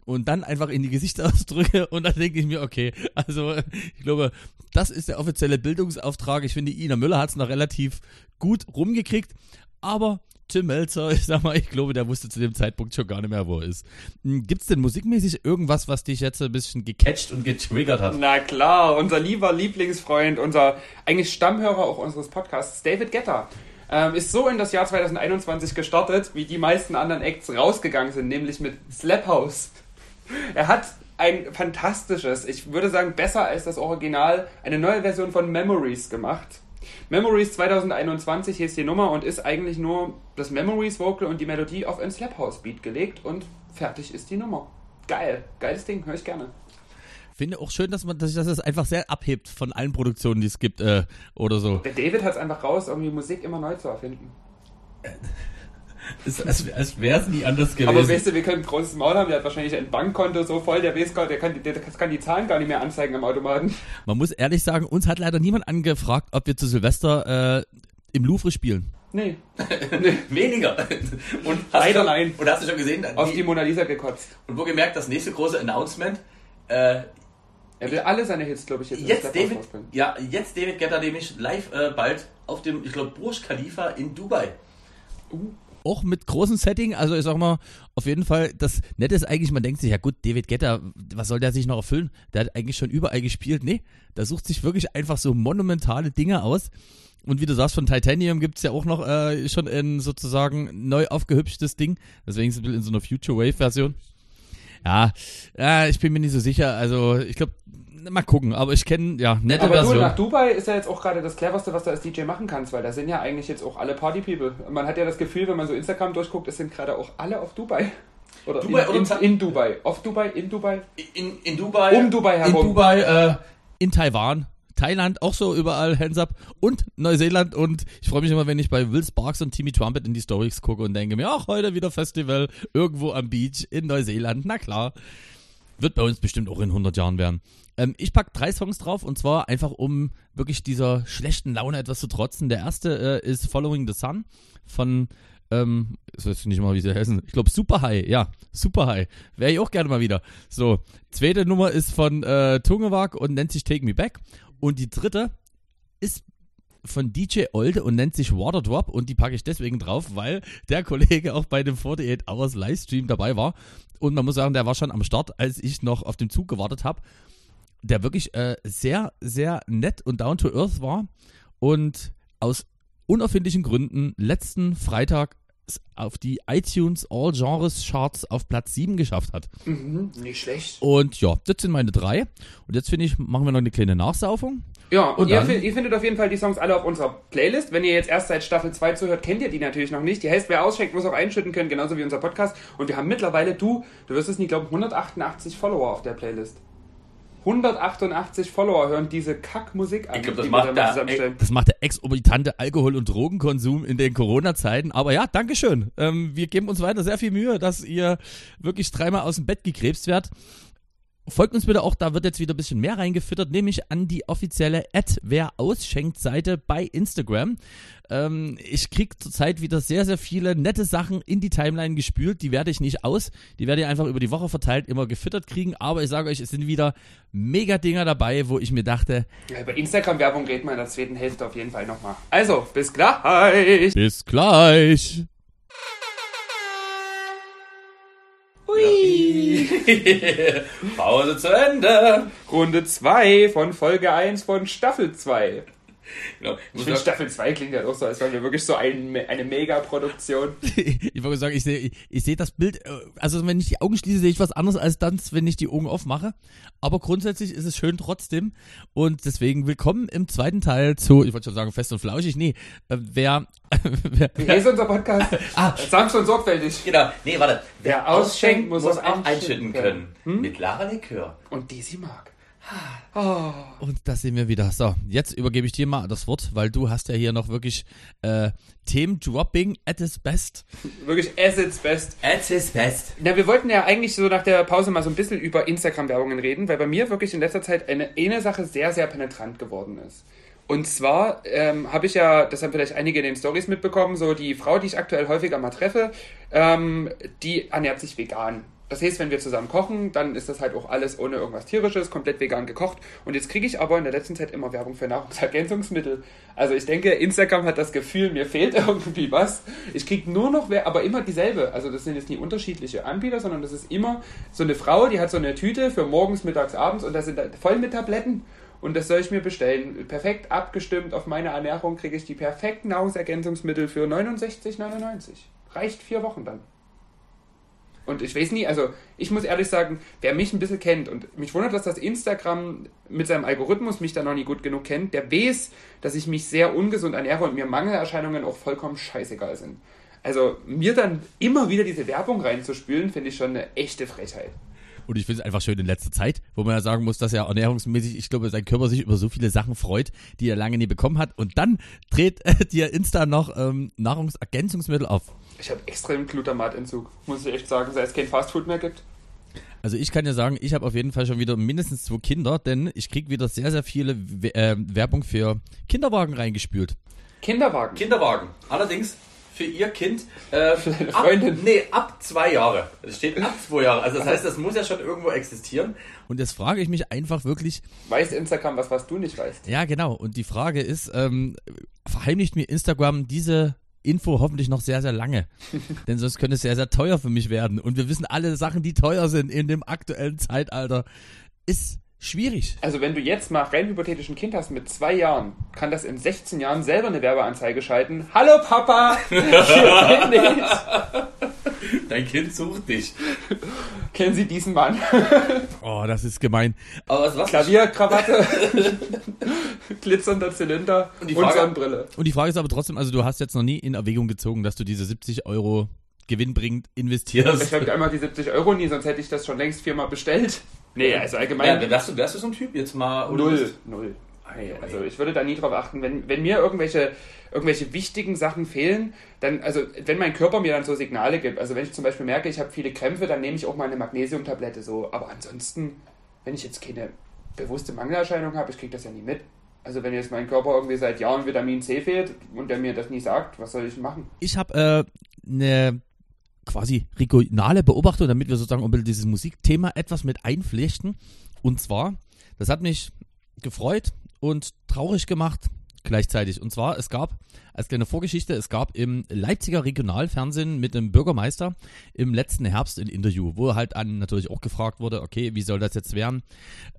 und dann einfach in die Gesichtsausdrücke *laughs* und dann denke ich mir, okay, also ich glaube, das ist der offizielle Bildungsauftrag. Ich finde, Ina Müller hat es noch relativ gut rumgekriegt, aber Tim Melzer, *laughs* ich sag mal, ich glaube, der wusste zu dem Zeitpunkt schon gar nicht mehr, wo er ist. Hm, Gibt es denn musikmäßig irgendwas, was dich jetzt ein bisschen gecatcht und getriggert hat? Na klar, unser lieber Lieblingsfreund, unser eigentlich Stammhörer auch unseres Podcasts, David Getter. Ähm, ist so in das Jahr 2021 gestartet, wie die meisten anderen Acts rausgegangen sind, nämlich mit Slap House. Er hat ein fantastisches, ich würde sagen besser als das Original, eine neue Version von Memories gemacht. Memories 2021 hieß die Nummer und ist eigentlich nur das Memories Vocal und die Melodie auf ein Slap House Beat gelegt und fertig ist die Nummer. Geil, geiles Ding, höre ich gerne. Finde auch schön, dass man, dass das einfach sehr abhebt von allen Produktionen, die es gibt äh, oder so. Der David hat es einfach raus, irgendwie Musik immer neu zu erfinden. *laughs* Ist, als als wäre es nie anders gewesen. Aber weißt du, wir können ein großes Maul haben, der hat wahrscheinlich ein Bankkonto so voll, der weiß gar, der kann, der kann die Zahlen gar nicht mehr anzeigen am Automaten. Man muss ehrlich sagen, uns hat leider niemand angefragt, ob wir zu Silvester äh, im Louvre spielen. Nee. *laughs* Weniger. Und Leider du, nein. Und hast du schon gesehen? Auf die Mona Lisa gekotzt. und wo gemerkt, das nächste große Announcement, äh, Er will alle seine Hits, glaube ich, jetzt, jetzt David, ja, jetzt David Getter nämlich live äh, bald auf dem, ich glaube, Burj Khalifa in Dubai. Auch mit großem Setting, also ich sag mal, auf jeden Fall, das Nette ist eigentlich, man denkt sich, ja gut, David Getter, was soll der sich noch erfüllen? Der hat eigentlich schon überall gespielt. Nee, der sucht sich wirklich einfach so monumentale Dinge aus. Und wie du sagst, von Titanium gibt's ja auch noch äh, schon ein sozusagen neu aufgehübschtes Ding. Deswegen ist es in so einer Future Wave Version. Ja, ja, ich bin mir nicht so sicher. Also ich glaube, mal gucken. Aber ich kenne, ja, nette Aber du, Version. nach Dubai ist ja jetzt auch gerade das cleverste, was du als DJ machen kannst, weil da sind ja eigentlich jetzt auch alle Party-People. Man hat ja das Gefühl, wenn man so Instagram durchguckt, es sind gerade auch alle auf Dubai. Oder Dubai in, oder in, in Dubai. Auf Dubai, in Dubai. In, in Dubai. Um Dubai in herum. Dubai, äh, in Taiwan, Thailand, auch so überall Hands up und Neuseeland und ich freue mich immer, wenn ich bei Will Sparks und Timmy Trumpet in die Stories gucke und denke mir, ach, heute wieder Festival irgendwo am Beach in Neuseeland, na klar. Wird bei uns bestimmt auch in 100 Jahren werden. Ähm, ich pack drei Songs drauf und zwar einfach, um wirklich dieser schlechten Laune etwas zu trotzen. Der erste äh, ist Following the Sun von, ähm, ich weiß nicht mal, wie sie heißen. Ich glaube Super High, ja, Super High. Wäre ich auch gerne mal wieder. So, zweite Nummer ist von äh, Tungewag und nennt sich Take Me Back. Und die dritte ist von DJ Olde und nennt sich Waterdrop und die packe ich deswegen drauf, weil der Kollege auch bei dem 48 Hours Livestream dabei war. Und man muss sagen, der war schon am Start, als ich noch auf den Zug gewartet habe, der wirklich äh, sehr, sehr nett und down to earth war. Und aus unerfindlichen Gründen letzten Freitag auf die iTunes All Genres Charts auf Platz 7 geschafft hat. Mhm, nicht schlecht. Und ja, das sind meine drei. Und jetzt finde ich, machen wir noch eine kleine Nachsaufung. Ja, und, Und ihr, dann? fin- ihr findet auf jeden Fall die Songs alle auf unserer Playlist. Wenn ihr jetzt erst seit Staffel 2 zuhört, kennt ihr die natürlich noch nicht. Die heißt, wer ausschenkt, muss auch einschütten können, genauso wie unser Podcast. Und wir haben mittlerweile, du, du wirst es nicht glauben, 188 Follower auf der Playlist. 188 Follower hören diese Kackmusik an, Ich glaub, das die macht der- zusammenstellen. Das macht der exorbitante Alkohol- und Drogenkonsum in den Corona-Zeiten. Aber ja, Dankeschön. Ähm, wir geben uns weiter sehr viel Mühe, dass ihr wirklich dreimal aus dem Bett gekrebst werdet. Folgt uns bitte auch, da wird jetzt wieder ein bisschen mehr reingefüttert, nämlich an die offizielle wer ausschenkt Seite bei Instagram. Ähm, ich krieg zurzeit wieder sehr, sehr viele nette Sachen in die Timeline gespült. Die werde ich nicht aus. Die werde ich einfach über die Woche verteilt immer gefüttert kriegen. Aber ich sage euch, es sind wieder mega Dinger dabei, wo ich mir dachte, Ja, über Instagram-Werbung reden wir in der zweiten Hälfte auf jeden Fall nochmal. Also, bis gleich! bis gleich. *laughs* Pause zu Ende. Runde 2 von Folge 1 von Staffel 2. Genau. Ich Ich muss finde, Staffel 2 klingt ja auch so, als wären wir wirklich so ein, eine Mega-Produktion. *laughs* ich wollte sagen, ich sehe ich, ich seh das Bild, äh, also wenn ich die Augen schließe, sehe ich was anderes als dann, wenn ich die Augen aufmache. Aber grundsätzlich ist es schön trotzdem. Und deswegen willkommen im zweiten Teil zu, ich wollte schon sagen, fest und flauschig. Nee, äh, wer, *laughs* wer, Wie heißt unser Podcast? *laughs* ah. Sanft und sorgfältig. genau. Nee, warte. Wer ausschenkt, muss auch auch einschütten können. können. Mit Lara Likör. Und die sie mag. Oh. Und da sehen wir wieder. So, jetzt übergebe ich dir mal das Wort, weil du hast ja hier noch wirklich äh, Themen-Dropping at its best. Wirklich at its best. At its best. Na, wir wollten ja eigentlich so nach der Pause mal so ein bisschen über Instagram-Werbungen reden, weil bei mir wirklich in letzter Zeit eine, eine Sache sehr, sehr penetrant geworden ist. Und zwar ähm, habe ich ja, das haben vielleicht einige in den Stories mitbekommen, so die Frau, die ich aktuell häufiger mal treffe, ähm, die ernährt sich vegan. Das heißt, wenn wir zusammen kochen, dann ist das halt auch alles ohne irgendwas tierisches, komplett vegan gekocht. Und jetzt kriege ich aber in der letzten Zeit immer Werbung für Nahrungsergänzungsmittel. Also ich denke, Instagram hat das Gefühl, mir fehlt *laughs* irgendwie was. Ich kriege nur noch, aber immer dieselbe. Also das sind jetzt nie unterschiedliche Anbieter, sondern das ist immer so eine Frau, die hat so eine Tüte für morgens, mittags, abends und da sind voll mit Tabletten. Und das soll ich mir bestellen. Perfekt abgestimmt auf meine Ernährung kriege ich die perfekten Nahrungsergänzungsmittel für 69,99. Reicht vier Wochen dann. Und ich weiß nie, also ich muss ehrlich sagen, wer mich ein bisschen kennt und mich wundert, dass das Instagram mit seinem Algorithmus mich da noch nie gut genug kennt, der weiß, dass ich mich sehr ungesund ernähre und mir Mangelerscheinungen auch vollkommen scheißegal sind. Also mir dann immer wieder diese Werbung reinzuspülen, finde ich schon eine echte Frechheit. Und ich finde es einfach schön in letzter Zeit, wo man ja sagen muss, dass er ernährungsmäßig, ich glaube, sein Körper sich über so viele Sachen freut, die er lange nie bekommen hat. Und dann dreht äh, *laughs* dir Insta noch ähm, Nahrungsergänzungsmittel auf. Ich habe extrem Glutamatentzug, muss ich echt sagen, seit es kein Fastfood mehr gibt. Also ich kann ja sagen, ich habe auf jeden Fall schon wieder mindestens zwei Kinder, denn ich kriege wieder sehr, sehr viele äh, Werbung für Kinderwagen reingespült. Kinderwagen? Kinderwagen. Allerdings für ihr Kind äh, *laughs* für deine Freundin? Ab, nee, ab zwei Jahre. Es steht ab zwei Jahre. Also das heißt, das muss ja schon irgendwo existieren. Und jetzt frage ich mich einfach wirklich. Weiß Instagram was, was du nicht weißt? Ja, genau. Und die Frage ist, ähm, verheimlicht mir Instagram diese Info hoffentlich noch sehr, sehr lange. *laughs* Denn sonst könnte es sehr, sehr teuer für mich werden. Und wir wissen alle Sachen, die teuer sind in dem aktuellen Zeitalter. Ist schwierig. Also wenn du jetzt mal rein hypothetisch ein Kind hast mit zwei Jahren, kann das in 16 Jahren selber eine Werbeanzeige schalten. Hallo Papa, *laughs* hier bin ich. Dein Kind sucht dich. Kennen Sie diesen Mann? oh, das ist gemein. Aber was, was Klavierkrawatte, *laughs* glitzernder Zylinder und, die Frage, und Sonnenbrille. Und die Frage ist aber trotzdem, also du hast jetzt noch nie in Erwägung gezogen, dass du diese 70 Euro gewinnbringend investierst. Ich habe einmal die 70 Euro nie, sonst hätte ich das schon längst viermal bestellt. Nee, also allgemein. Ja, wärst, du, wärst du so ein Typ jetzt mal? Null, null. Also ich würde da nie drauf achten, wenn, wenn mir irgendwelche, irgendwelche wichtigen Sachen fehlen, dann, also wenn mein Körper mir dann so Signale gibt, also wenn ich zum Beispiel merke, ich habe viele Krämpfe, dann nehme ich auch mal eine Magnesiumtablette so. Aber ansonsten, wenn ich jetzt keine bewusste Mangelerscheinung habe, ich kriege das ja nie mit. Also wenn jetzt mein Körper irgendwie seit Jahren Vitamin C fehlt und der mir das nie sagt, was soll ich machen? Ich habe äh, eine quasi regionale Beobachtung, damit wir sozusagen ein dieses Musikthema etwas mit einflechten. Und zwar, das hat mich gefreut und traurig gemacht gleichzeitig. Und zwar, es gab, als kleine Vorgeschichte, es gab im Leipziger Regionalfernsehen mit dem Bürgermeister im letzten Herbst ein Interview, wo halt an natürlich auch gefragt wurde, okay, wie soll das jetzt werden?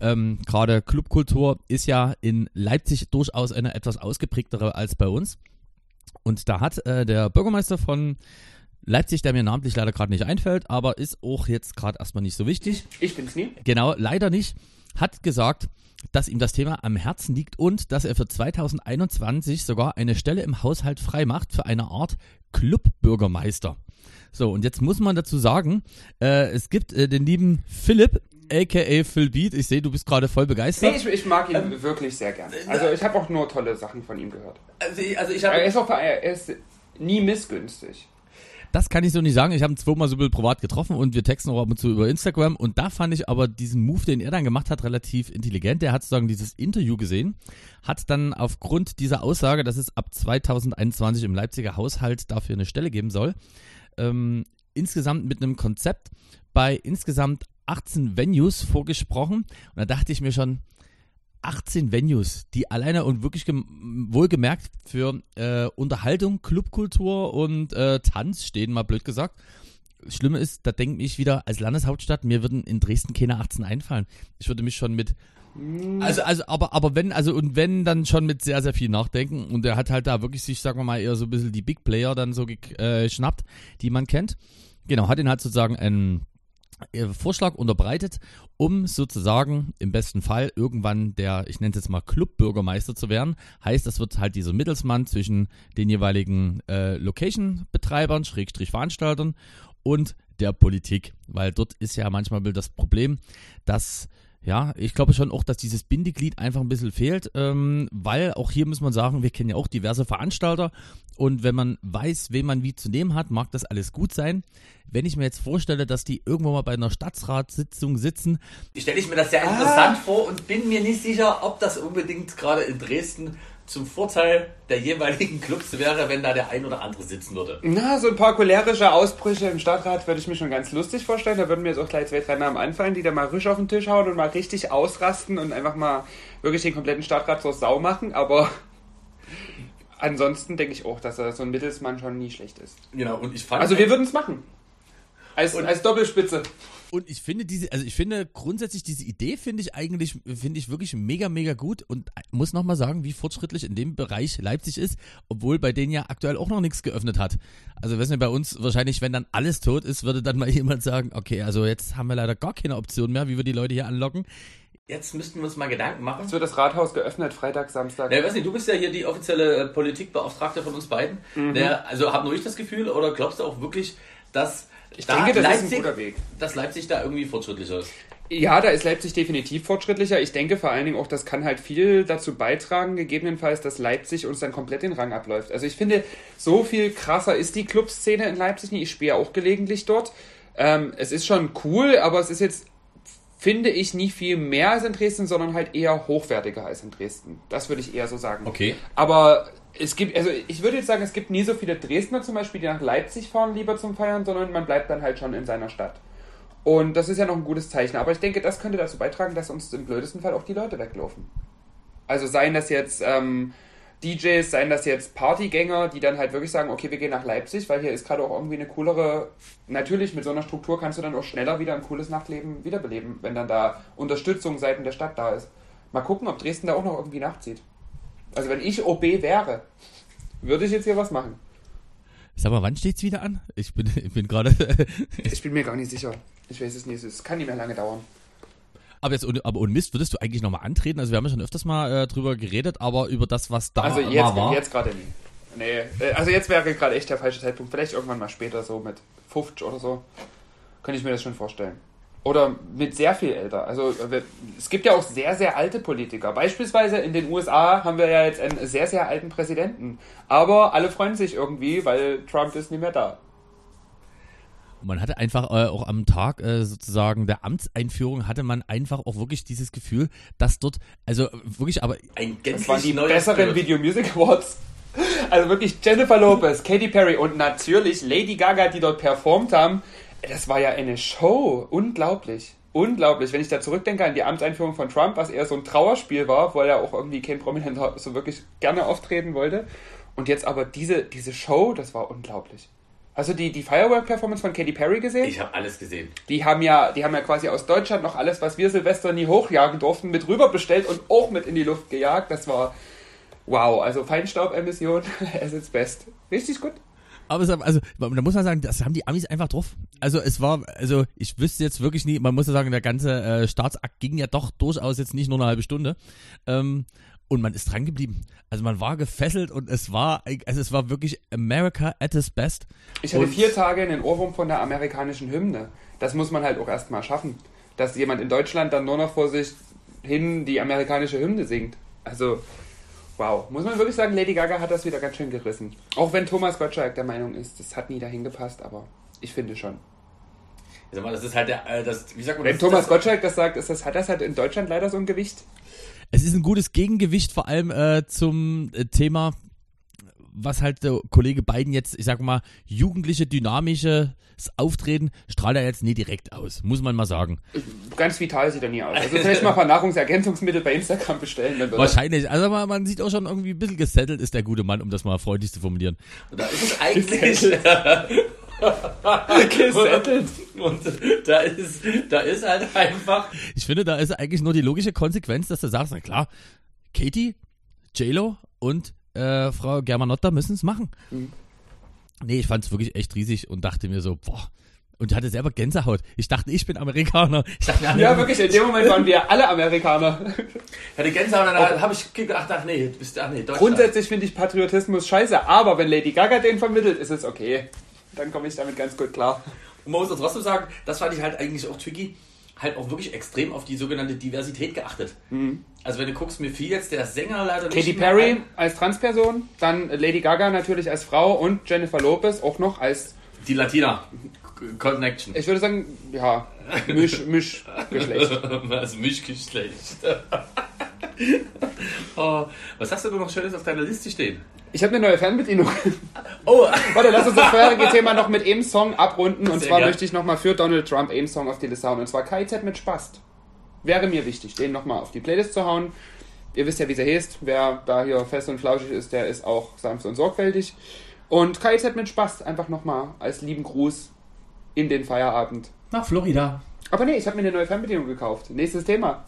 Ähm, Gerade Clubkultur ist ja in Leipzig durchaus eine etwas ausgeprägtere als bei uns. Und da hat äh, der Bürgermeister von Leipzig, der mir namentlich leider gerade nicht einfällt, aber ist auch jetzt gerade erstmal nicht so wichtig. Ich bin's nie. Genau, leider nicht. Hat gesagt, dass ihm das Thema am Herzen liegt und dass er für 2021 sogar eine Stelle im Haushalt frei macht für eine Art Clubbürgermeister. So, und jetzt muss man dazu sagen, äh, es gibt äh, den lieben Philipp, aka Phil Beat. Ich sehe, du bist gerade voll begeistert. Nee, ich, ich mag ihn ähm, wirklich sehr gern. Also ich habe auch nur tolle Sachen von ihm gehört. Also ich, also ich habe... Er ist auch er ist nie missgünstig. Das kann ich so nicht sagen. Ich habe ihn zweimal so privat getroffen und wir texten auch ab und zu über Instagram. Und da fand ich aber diesen Move, den er dann gemacht hat, relativ intelligent. Der hat sozusagen dieses Interview gesehen, hat dann aufgrund dieser Aussage, dass es ab 2021 im Leipziger Haushalt dafür eine Stelle geben soll, ähm, insgesamt mit einem Konzept bei insgesamt 18 Venues vorgesprochen. Und da dachte ich mir schon, 18 Venues, die alleine und wirklich wohlgemerkt für äh, Unterhaltung, Clubkultur und äh, Tanz stehen, mal blöd gesagt. Das Schlimme ist, da denke ich wieder, als Landeshauptstadt, mir würden in Dresden keine 18 einfallen. Ich würde mich schon mit mm. also, also, aber, aber wenn, also, und wenn, dann schon mit sehr, sehr viel nachdenken. Und er hat halt da wirklich sich, sagen wir mal, eher so ein bisschen die Big Player dann so geschnappt, äh, die man kennt. Genau, hat ihn halt sozusagen ein Vorschlag unterbreitet, um sozusagen im besten Fall irgendwann der, ich nenne es jetzt mal Clubbürgermeister zu werden. Heißt, das wird halt dieser Mittelsmann zwischen den jeweiligen äh, Location-Betreibern, Schrägstrich Veranstaltern und der Politik. Weil dort ist ja manchmal das Problem, dass Ja, ich glaube schon auch, dass dieses Bindeglied einfach ein bisschen fehlt, ähm, weil auch hier muss man sagen, wir kennen ja auch diverse Veranstalter und wenn man weiß, wen man wie zu nehmen hat, mag das alles gut sein. Wenn ich mir jetzt vorstelle, dass die irgendwo mal bei einer Stadtratssitzung sitzen. Stelle ich mir das sehr ah. interessant vor und bin mir nicht sicher, ob das unbedingt gerade in Dresden zum Vorteil der jeweiligen Clubs wäre, wenn da der ein oder andere sitzen würde. Na, so ein paar cholerische Ausbrüche im Stadtrat würde ich mir schon ganz lustig vorstellen. Da würden mir jetzt auch gleich zwei, drei Namen anfallen, die da mal risch auf den Tisch hauen und mal richtig ausrasten und einfach mal wirklich den kompletten Stadtrat zur Sau machen. Aber ansonsten denke ich auch, dass so ein Mittelsmann schon nie schlecht ist. Genau, und ich fand. Also wir würden es machen. Als, als Doppelspitze. Und ich finde diese, also ich finde grundsätzlich diese Idee finde ich eigentlich, finde ich wirklich mega, mega gut und muss nochmal sagen, wie fortschrittlich in dem Bereich Leipzig ist, obwohl bei denen ja aktuell auch noch nichts geöffnet hat. Also wissen wir bei uns wahrscheinlich, wenn dann alles tot ist, würde dann mal *laughs* jemand sagen, okay, also jetzt haben wir leider gar keine Option mehr, wie wir die Leute hier anlocken. Jetzt müssten wir uns mal Gedanken machen. Jetzt wird das Rathaus geöffnet, Freitag, Samstag. Ja, ich weiß nicht, du bist ja hier die offizielle äh, Politikbeauftragte von uns beiden. Mhm. Der, also hab nur ich das Gefühl oder glaubst du auch wirklich, dass ich da denke, das Leipzig, ist ein guter Weg. Dass Leipzig da irgendwie fortschrittlicher ist. Ja, da ist Leipzig definitiv fortschrittlicher. Ich denke vor allen Dingen auch, das kann halt viel dazu beitragen, gegebenenfalls, dass Leipzig uns dann komplett den Rang abläuft. Also ich finde, so viel krasser ist die Clubszene in Leipzig nicht. Ich spiele auch gelegentlich dort. Ähm, es ist schon cool, aber es ist jetzt, finde ich, nie viel mehr als in Dresden, sondern halt eher hochwertiger als in Dresden. Das würde ich eher so sagen. Okay. Aber es gibt, also ich würde jetzt sagen, es gibt nie so viele Dresdner zum Beispiel, die nach Leipzig fahren, lieber zum Feiern, sondern man bleibt dann halt schon in seiner Stadt. Und das ist ja noch ein gutes Zeichen. Aber ich denke, das könnte dazu beitragen, dass uns im blödesten Fall auch die Leute weglaufen. Also seien das jetzt ähm, DJs, seien das jetzt Partygänger, die dann halt wirklich sagen, okay, wir gehen nach Leipzig, weil hier ist gerade auch irgendwie eine coolere. Natürlich, mit so einer Struktur kannst du dann auch schneller wieder ein cooles Nachtleben wiederbeleben, wenn dann da Unterstützung seitens der Stadt da ist. Mal gucken, ob Dresden da auch noch irgendwie nachzieht. Also wenn ich OB wäre, würde ich jetzt hier was machen. Sag mal, wann steht's wieder an? Ich bin, ich bin gerade. *laughs* ich bin mir gar nicht sicher. Ich weiß es nicht. Es kann nicht mehr lange dauern. Aber jetzt, aber ohne Mist, würdest du eigentlich nochmal antreten? Also wir haben ja schon öfters mal äh, drüber geredet, aber über das, was da also jetzt, war. jetzt gerade nie. Nee, äh, also jetzt wäre gerade echt der falsche Zeitpunkt. Vielleicht irgendwann mal später, so mit 50 oder so. Könnte ich mir das schon vorstellen. Oder mit sehr viel älter. Also es gibt ja auch sehr, sehr alte Politiker. Beispielsweise in den USA haben wir ja jetzt einen sehr, sehr alten Präsidenten. Aber alle freuen sich irgendwie, weil Trump ist nicht mehr da. Man hatte einfach äh, auch am Tag äh, sozusagen der Amtseinführung hatte man einfach auch wirklich dieses Gefühl, dass dort, also wirklich, aber ein das waren die besseren Video Music Awards. Also wirklich Jennifer Lopez, Katy Perry und natürlich Lady Gaga, die dort performt haben. Das war ja eine Show. Unglaublich. Unglaublich. Wenn ich da zurückdenke an die Amtseinführung von Trump, was eher so ein Trauerspiel war, weil er auch irgendwie kein Prominenter so wirklich gerne auftreten wollte. Und jetzt aber diese, diese Show, das war unglaublich. Hast du die, die Firework-Performance von Katy Perry gesehen? Ich habe alles gesehen. Die haben, ja, die haben ja quasi aus Deutschland noch alles, was wir Silvester nie hochjagen durften, mit rüber bestellt und auch mit in die Luft gejagt. Das war wow. Also Feinstaubemission, *laughs* es ist best. Richtig gut. Aber es, also, da muss man sagen, das haben die Amis einfach drauf. Also es war, also ich wüsste jetzt wirklich nie, man muss ja sagen, der ganze äh, Staatsakt ging ja doch durchaus jetzt nicht nur eine halbe Stunde. Ähm, und man ist dran geblieben. Also man war gefesselt und es war, also es war wirklich America at its best. Ich hatte und vier Tage einen Ohrwurm von der amerikanischen Hymne. Das muss man halt auch erstmal schaffen. Dass jemand in Deutschland dann nur noch vor sich hin die amerikanische Hymne singt. Also Wow, muss man wirklich sagen, Lady Gaga hat das wieder ganz schön gerissen. Auch wenn Thomas Gottschalk der Meinung ist, das hat nie dahin gepasst, aber ich finde schon. Sag mal, das ist halt der, äh, das, wie sagt man, Wenn das, Thomas das, Gottschalk das sagt, ist das, hat das halt in Deutschland leider so ein Gewicht. Es ist ein gutes Gegengewicht, vor allem äh, zum äh, Thema, was halt der Kollege Biden jetzt, ich sag mal, jugendliche, dynamische Auftreten strahlt er jetzt nie direkt aus, muss man mal sagen. Ganz vital sieht er nie aus. Also vielleicht mal ein paar Nahrungsergänzungsmittel bei Instagram bestellen. Wahrscheinlich. Also man, man, sieht auch schon irgendwie ein bisschen gesettelt ist der gute Mann, um das mal freundlich zu formulieren. Da ist es eigentlich... *laughs* gesettelt. *laughs* Und da ist, da ist halt einfach... Ich finde, da ist eigentlich nur die logische Konsequenz, dass du sagst, na klar, Katie, JLo und äh, Frau Germanotta müssen es machen. Mhm. Nee, ich fand es wirklich echt riesig und dachte mir so, boah. Und hatte selber Gänsehaut. Ich dachte, ich bin Amerikaner. Ich dachte, ja, wirklich, in dem Moment waren wir alle Amerikaner. Ich hatte Gänsehaut und dann habe ich gedacht, ach nee, du bist, ach nee, Grundsätzlich finde ich Patriotismus scheiße, aber wenn Lady Gaga den vermittelt, ist es okay. Dann komme ich damit ganz gut klar. Und man muss auch trotzdem sagen, das fand ich halt eigentlich auch tricky halt auch wirklich extrem auf die sogenannte Diversität geachtet. Mhm. Also wenn du guckst, mir fiel jetzt der Sänger leider Katy nicht mehr Perry ein. als Transperson, dann Lady Gaga natürlich als Frau und Jennifer Lopez auch noch als, Die Latina Connection. ich würde sagen, ja, Misch, Mischgeschlecht. *laughs* Das Mischgeschlecht. *laughs* oh, was hast du noch Schönes auf deiner Liste stehen? Ich habe eine neue Fernbedienung. *laughs* Oh, Warte, lass uns das vorherige Thema noch mit einem Song abrunden. Und Sehr zwar gern. möchte ich nochmal für Donald Trump einen Song auf die Liste hauen. Und zwar KIZ mit Spast. Wäre mir wichtig, den nochmal auf die Playlist zu hauen. Ihr wisst ja, wie sie heißt. Wer da hier fest und flauschig ist, der ist auch sanft und sorgfältig. Und KIZ mit Spast einfach nochmal als lieben Gruß in den Feierabend. Nach Florida. Aber nee, ich habe mir eine neue Fernbedienung gekauft. Nächstes Thema.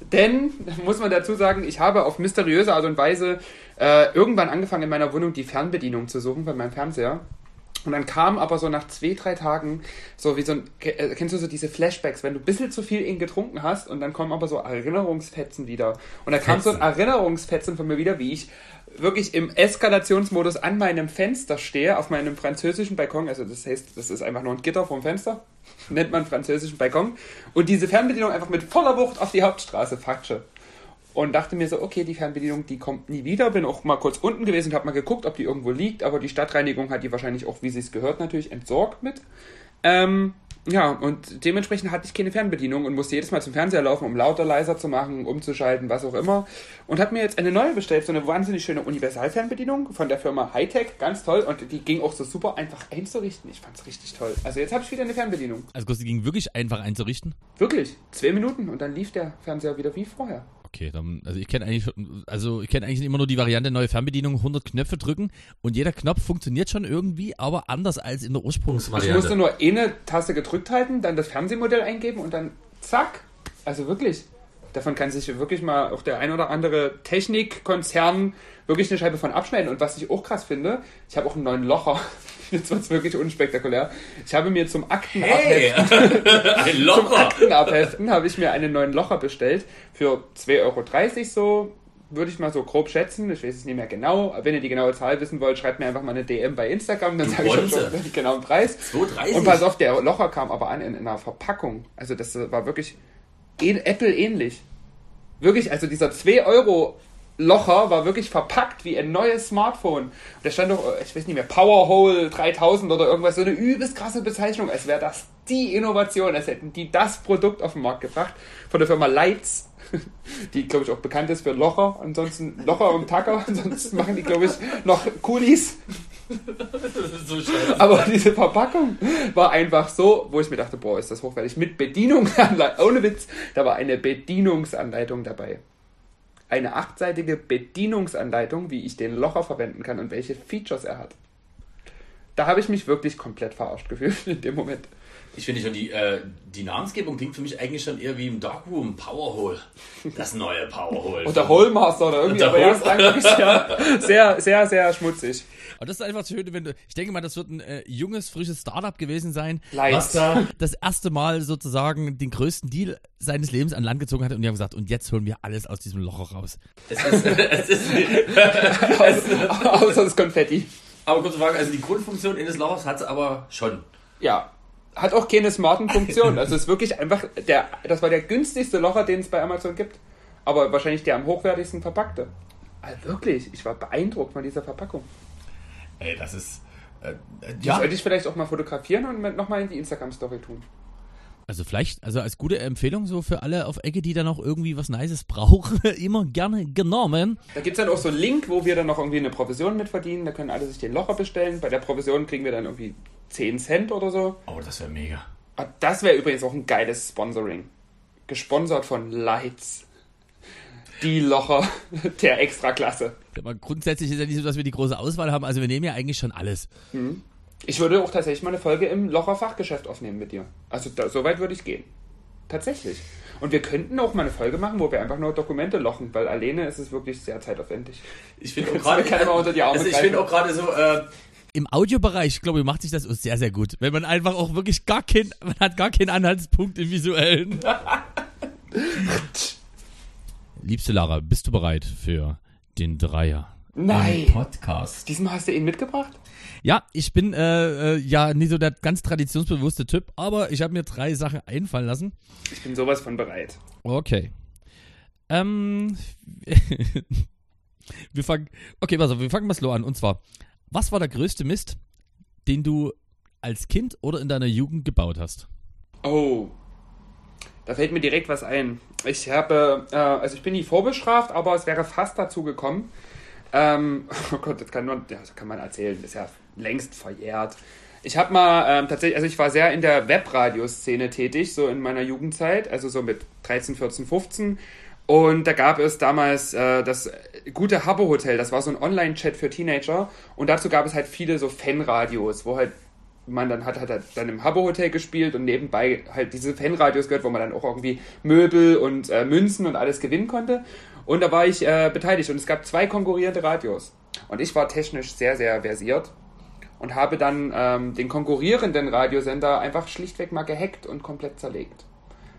Denn, *laughs* muss man dazu sagen, ich habe auf mysteriöse Art und Weise äh, irgendwann angefangen in meiner Wohnung die Fernbedienung zu suchen bei meinem Fernseher. Und dann kam aber so nach zwei, drei Tagen so wie so ein, äh, kennst du so diese Flashbacks, wenn du ein bisschen zu viel ihn getrunken hast und dann kommen aber so Erinnerungsfetzen wieder. Und da kam so ein Fetzen. Erinnerungsfetzen von mir wieder, wie ich wirklich im Eskalationsmodus an meinem Fenster stehe, auf meinem französischen Balkon. Also das heißt, das ist einfach nur ein Gitter vom Fenster, nennt man französischen Balkon. Und diese Fernbedienung einfach mit voller Wucht auf die Hauptstraße fatsche. Und dachte mir so, okay, die Fernbedienung, die kommt nie wieder. Bin auch mal kurz unten gewesen und habe mal geguckt, ob die irgendwo liegt. Aber die Stadtreinigung hat die wahrscheinlich auch, wie sie es gehört, natürlich entsorgt mit. Ähm, ja, und dementsprechend hatte ich keine Fernbedienung und musste jedes Mal zum Fernseher laufen, um lauter, leiser zu machen, umzuschalten, was auch immer. Und habe mir jetzt eine neue bestellt, so eine wahnsinnig schöne Universalfernbedienung von der Firma Hightech, ganz toll. Und die ging auch so super einfach einzurichten. Ich fand's richtig toll. Also jetzt habe ich wieder eine Fernbedienung. Also Gusti ging wirklich einfach einzurichten. Wirklich, zwei Minuten und dann lief der Fernseher wieder wie vorher. Okay, dann, also ich kenne eigentlich, also ich kenne eigentlich immer nur die Variante neue Fernbedienung, 100 Knöpfe drücken und jeder Knopf funktioniert schon irgendwie, aber anders als in der Ursprungsvariante. Ich musste nur eine Taste gedrückt halten, dann das Fernsehmodell eingeben und dann zack. Also wirklich. Davon kann sich wirklich mal auch der ein oder andere Technikkonzern wirklich eine Scheibe von abschneiden. Und was ich auch krass finde, ich habe auch einen neuen Locher. Jetzt wird es wirklich unspektakulär. Ich habe mir zum hey! Aktenabheften, *laughs* zum! Aktenabheften habe ich mir einen neuen Locher bestellt für 2,30 Euro so. Würde ich mal so grob schätzen. Ich weiß es nicht mehr genau. Wenn ihr die genaue Zahl wissen wollt, schreibt mir einfach mal eine DM bei Instagram, dann sage ich euch schon den genauen Preis. 2,30. Und pass auf, der Locher kam aber an in, in einer Verpackung. Also das war wirklich Apple ähnlich. Wirklich, also dieser 2 Euro Locher war wirklich verpackt wie ein neues Smartphone. Da stand doch, äh, ich weiß nicht mehr, Powerhole 3000 oder irgendwas, so eine übelst krasse Bezeichnung, als wäre das die Innovation, als hätten die das Produkt auf den Markt gebracht von der Firma Lights, *laughs* die glaube ich auch bekannt ist für Locher, ansonsten Locher und Tacker, *laughs* ansonsten machen die glaube ich noch Coolies. *laughs* so. Aber diese Verpackung war einfach so, wo ich mir dachte, boah, ist das hochwertig. Mit Bedienungsanleitung, *laughs* ohne Witz, da war eine Bedienungsanleitung dabei. Eine achtseitige Bedienungsanleitung, wie ich den Locher verwenden kann und welche Features er hat. Da habe ich mich wirklich komplett verarscht gefühlt *laughs* in dem Moment. Ich finde schon, die, äh, die Namensgebung klingt für mich eigentlich schon eher wie im Darkroom Powerhole. Das neue Powerhole. Oder Holmaster oder irgendwie, Der aber ja, es klang wirklich sehr, sehr, sehr, sehr schmutzig. Aber das ist einfach schön, wenn du, ich denke mal, das wird ein äh, junges, frisches Startup gewesen sein, Lights. was da das erste Mal sozusagen den größten Deal seines Lebens an Land gezogen hat und die haben gesagt, und jetzt holen wir alles aus diesem Loch raus. Es ist, *laughs* es ist, Außer das *laughs* Konfetti. aber kurze Frage, also die Grundfunktion eines Lochers hat es aber schon. Ja. Hat auch keine smarten Funktionen. *laughs* Also es ist wirklich einfach der, das war der günstigste Locher, den es bei Amazon gibt. Aber wahrscheinlich der am hochwertigsten verpackte. Also wirklich, ich war beeindruckt von dieser Verpackung. Ey, das ist. Äh, Die ja, sollte ich vielleicht auch mal fotografieren und nochmal in die Instagram-Story tun. Also vielleicht, also als gute Empfehlung so für alle auf Ecke, die da noch irgendwie was Nices *laughs* brauchen, immer gerne genommen. Da gibt es dann auch so einen Link, wo wir dann noch irgendwie eine Provision mit verdienen. Da können alle sich den Locher bestellen. Bei der Provision kriegen wir dann irgendwie 10 Cent oder so. oh, das wäre mega. Ah, Das wäre übrigens auch ein geiles Sponsoring. Gesponsert von Lights. Die Locher *laughs* der Extraklasse. Aber grundsätzlich ist ja nicht so, dass wir die große Auswahl haben. Also wir nehmen ja eigentlich schon alles. Ich würde auch tatsächlich mal eine Folge im Locher Fachgeschäft aufnehmen mit dir. Also da, so weit würde ich gehen. Tatsächlich. Und wir könnten auch mal eine Folge machen, wo wir einfach nur Dokumente lochen, weil alleine ist es wirklich sehr zeitaufwendig. Ich finde *laughs* auch gerade. kann man unter die Arme Also ich finde auch gerade so. Äh, Im Audiobereich, glaube ich, macht sich das sehr, sehr gut. Wenn man einfach auch wirklich gar kein, man hat gar keinen Anhaltspunkt im Visuellen. *laughs* Liebste Lara, bist du bereit für den Dreier Nein. Podcast. Diesmal hast du ihn mitgebracht? Ja, ich bin äh, äh, ja nicht so der ganz traditionsbewusste Typ, aber ich habe mir drei Sachen einfallen lassen. Ich bin sowas von bereit. Okay. Ähm, *laughs* wir fangen, okay, pass auf, wir fangen mal slow an. Und zwar, was war der größte Mist, den du als Kind oder in deiner Jugend gebaut hast? Oh, da fällt mir direkt was ein. Ich habe, äh, also ich bin nie vorbestraft, aber es wäre fast dazu gekommen. Ähm, *laughs* oh Gott, das kann, man, das kann man erzählen, ist ja längst verjährt. Ich habe mal ähm, tatsächlich, also ich war sehr in der Webradioszene tätig, so in meiner Jugendzeit, also so mit 13, 14, 15. Und da gab es damals äh, das gute Habbo Hotel, das war so ein Online-Chat für Teenager. Und dazu gab es halt viele so Fanradios, wo halt man dann hat, hat dann im Habbo Hotel gespielt und nebenbei halt diese Fanradios gehört, wo man dann auch irgendwie Möbel und äh, Münzen und alles gewinnen konnte. Und da war ich äh, beteiligt und es gab zwei konkurrierende Radios. Und ich war technisch sehr, sehr versiert und habe dann ähm, den konkurrierenden Radiosender einfach schlichtweg mal gehackt und komplett zerlegt.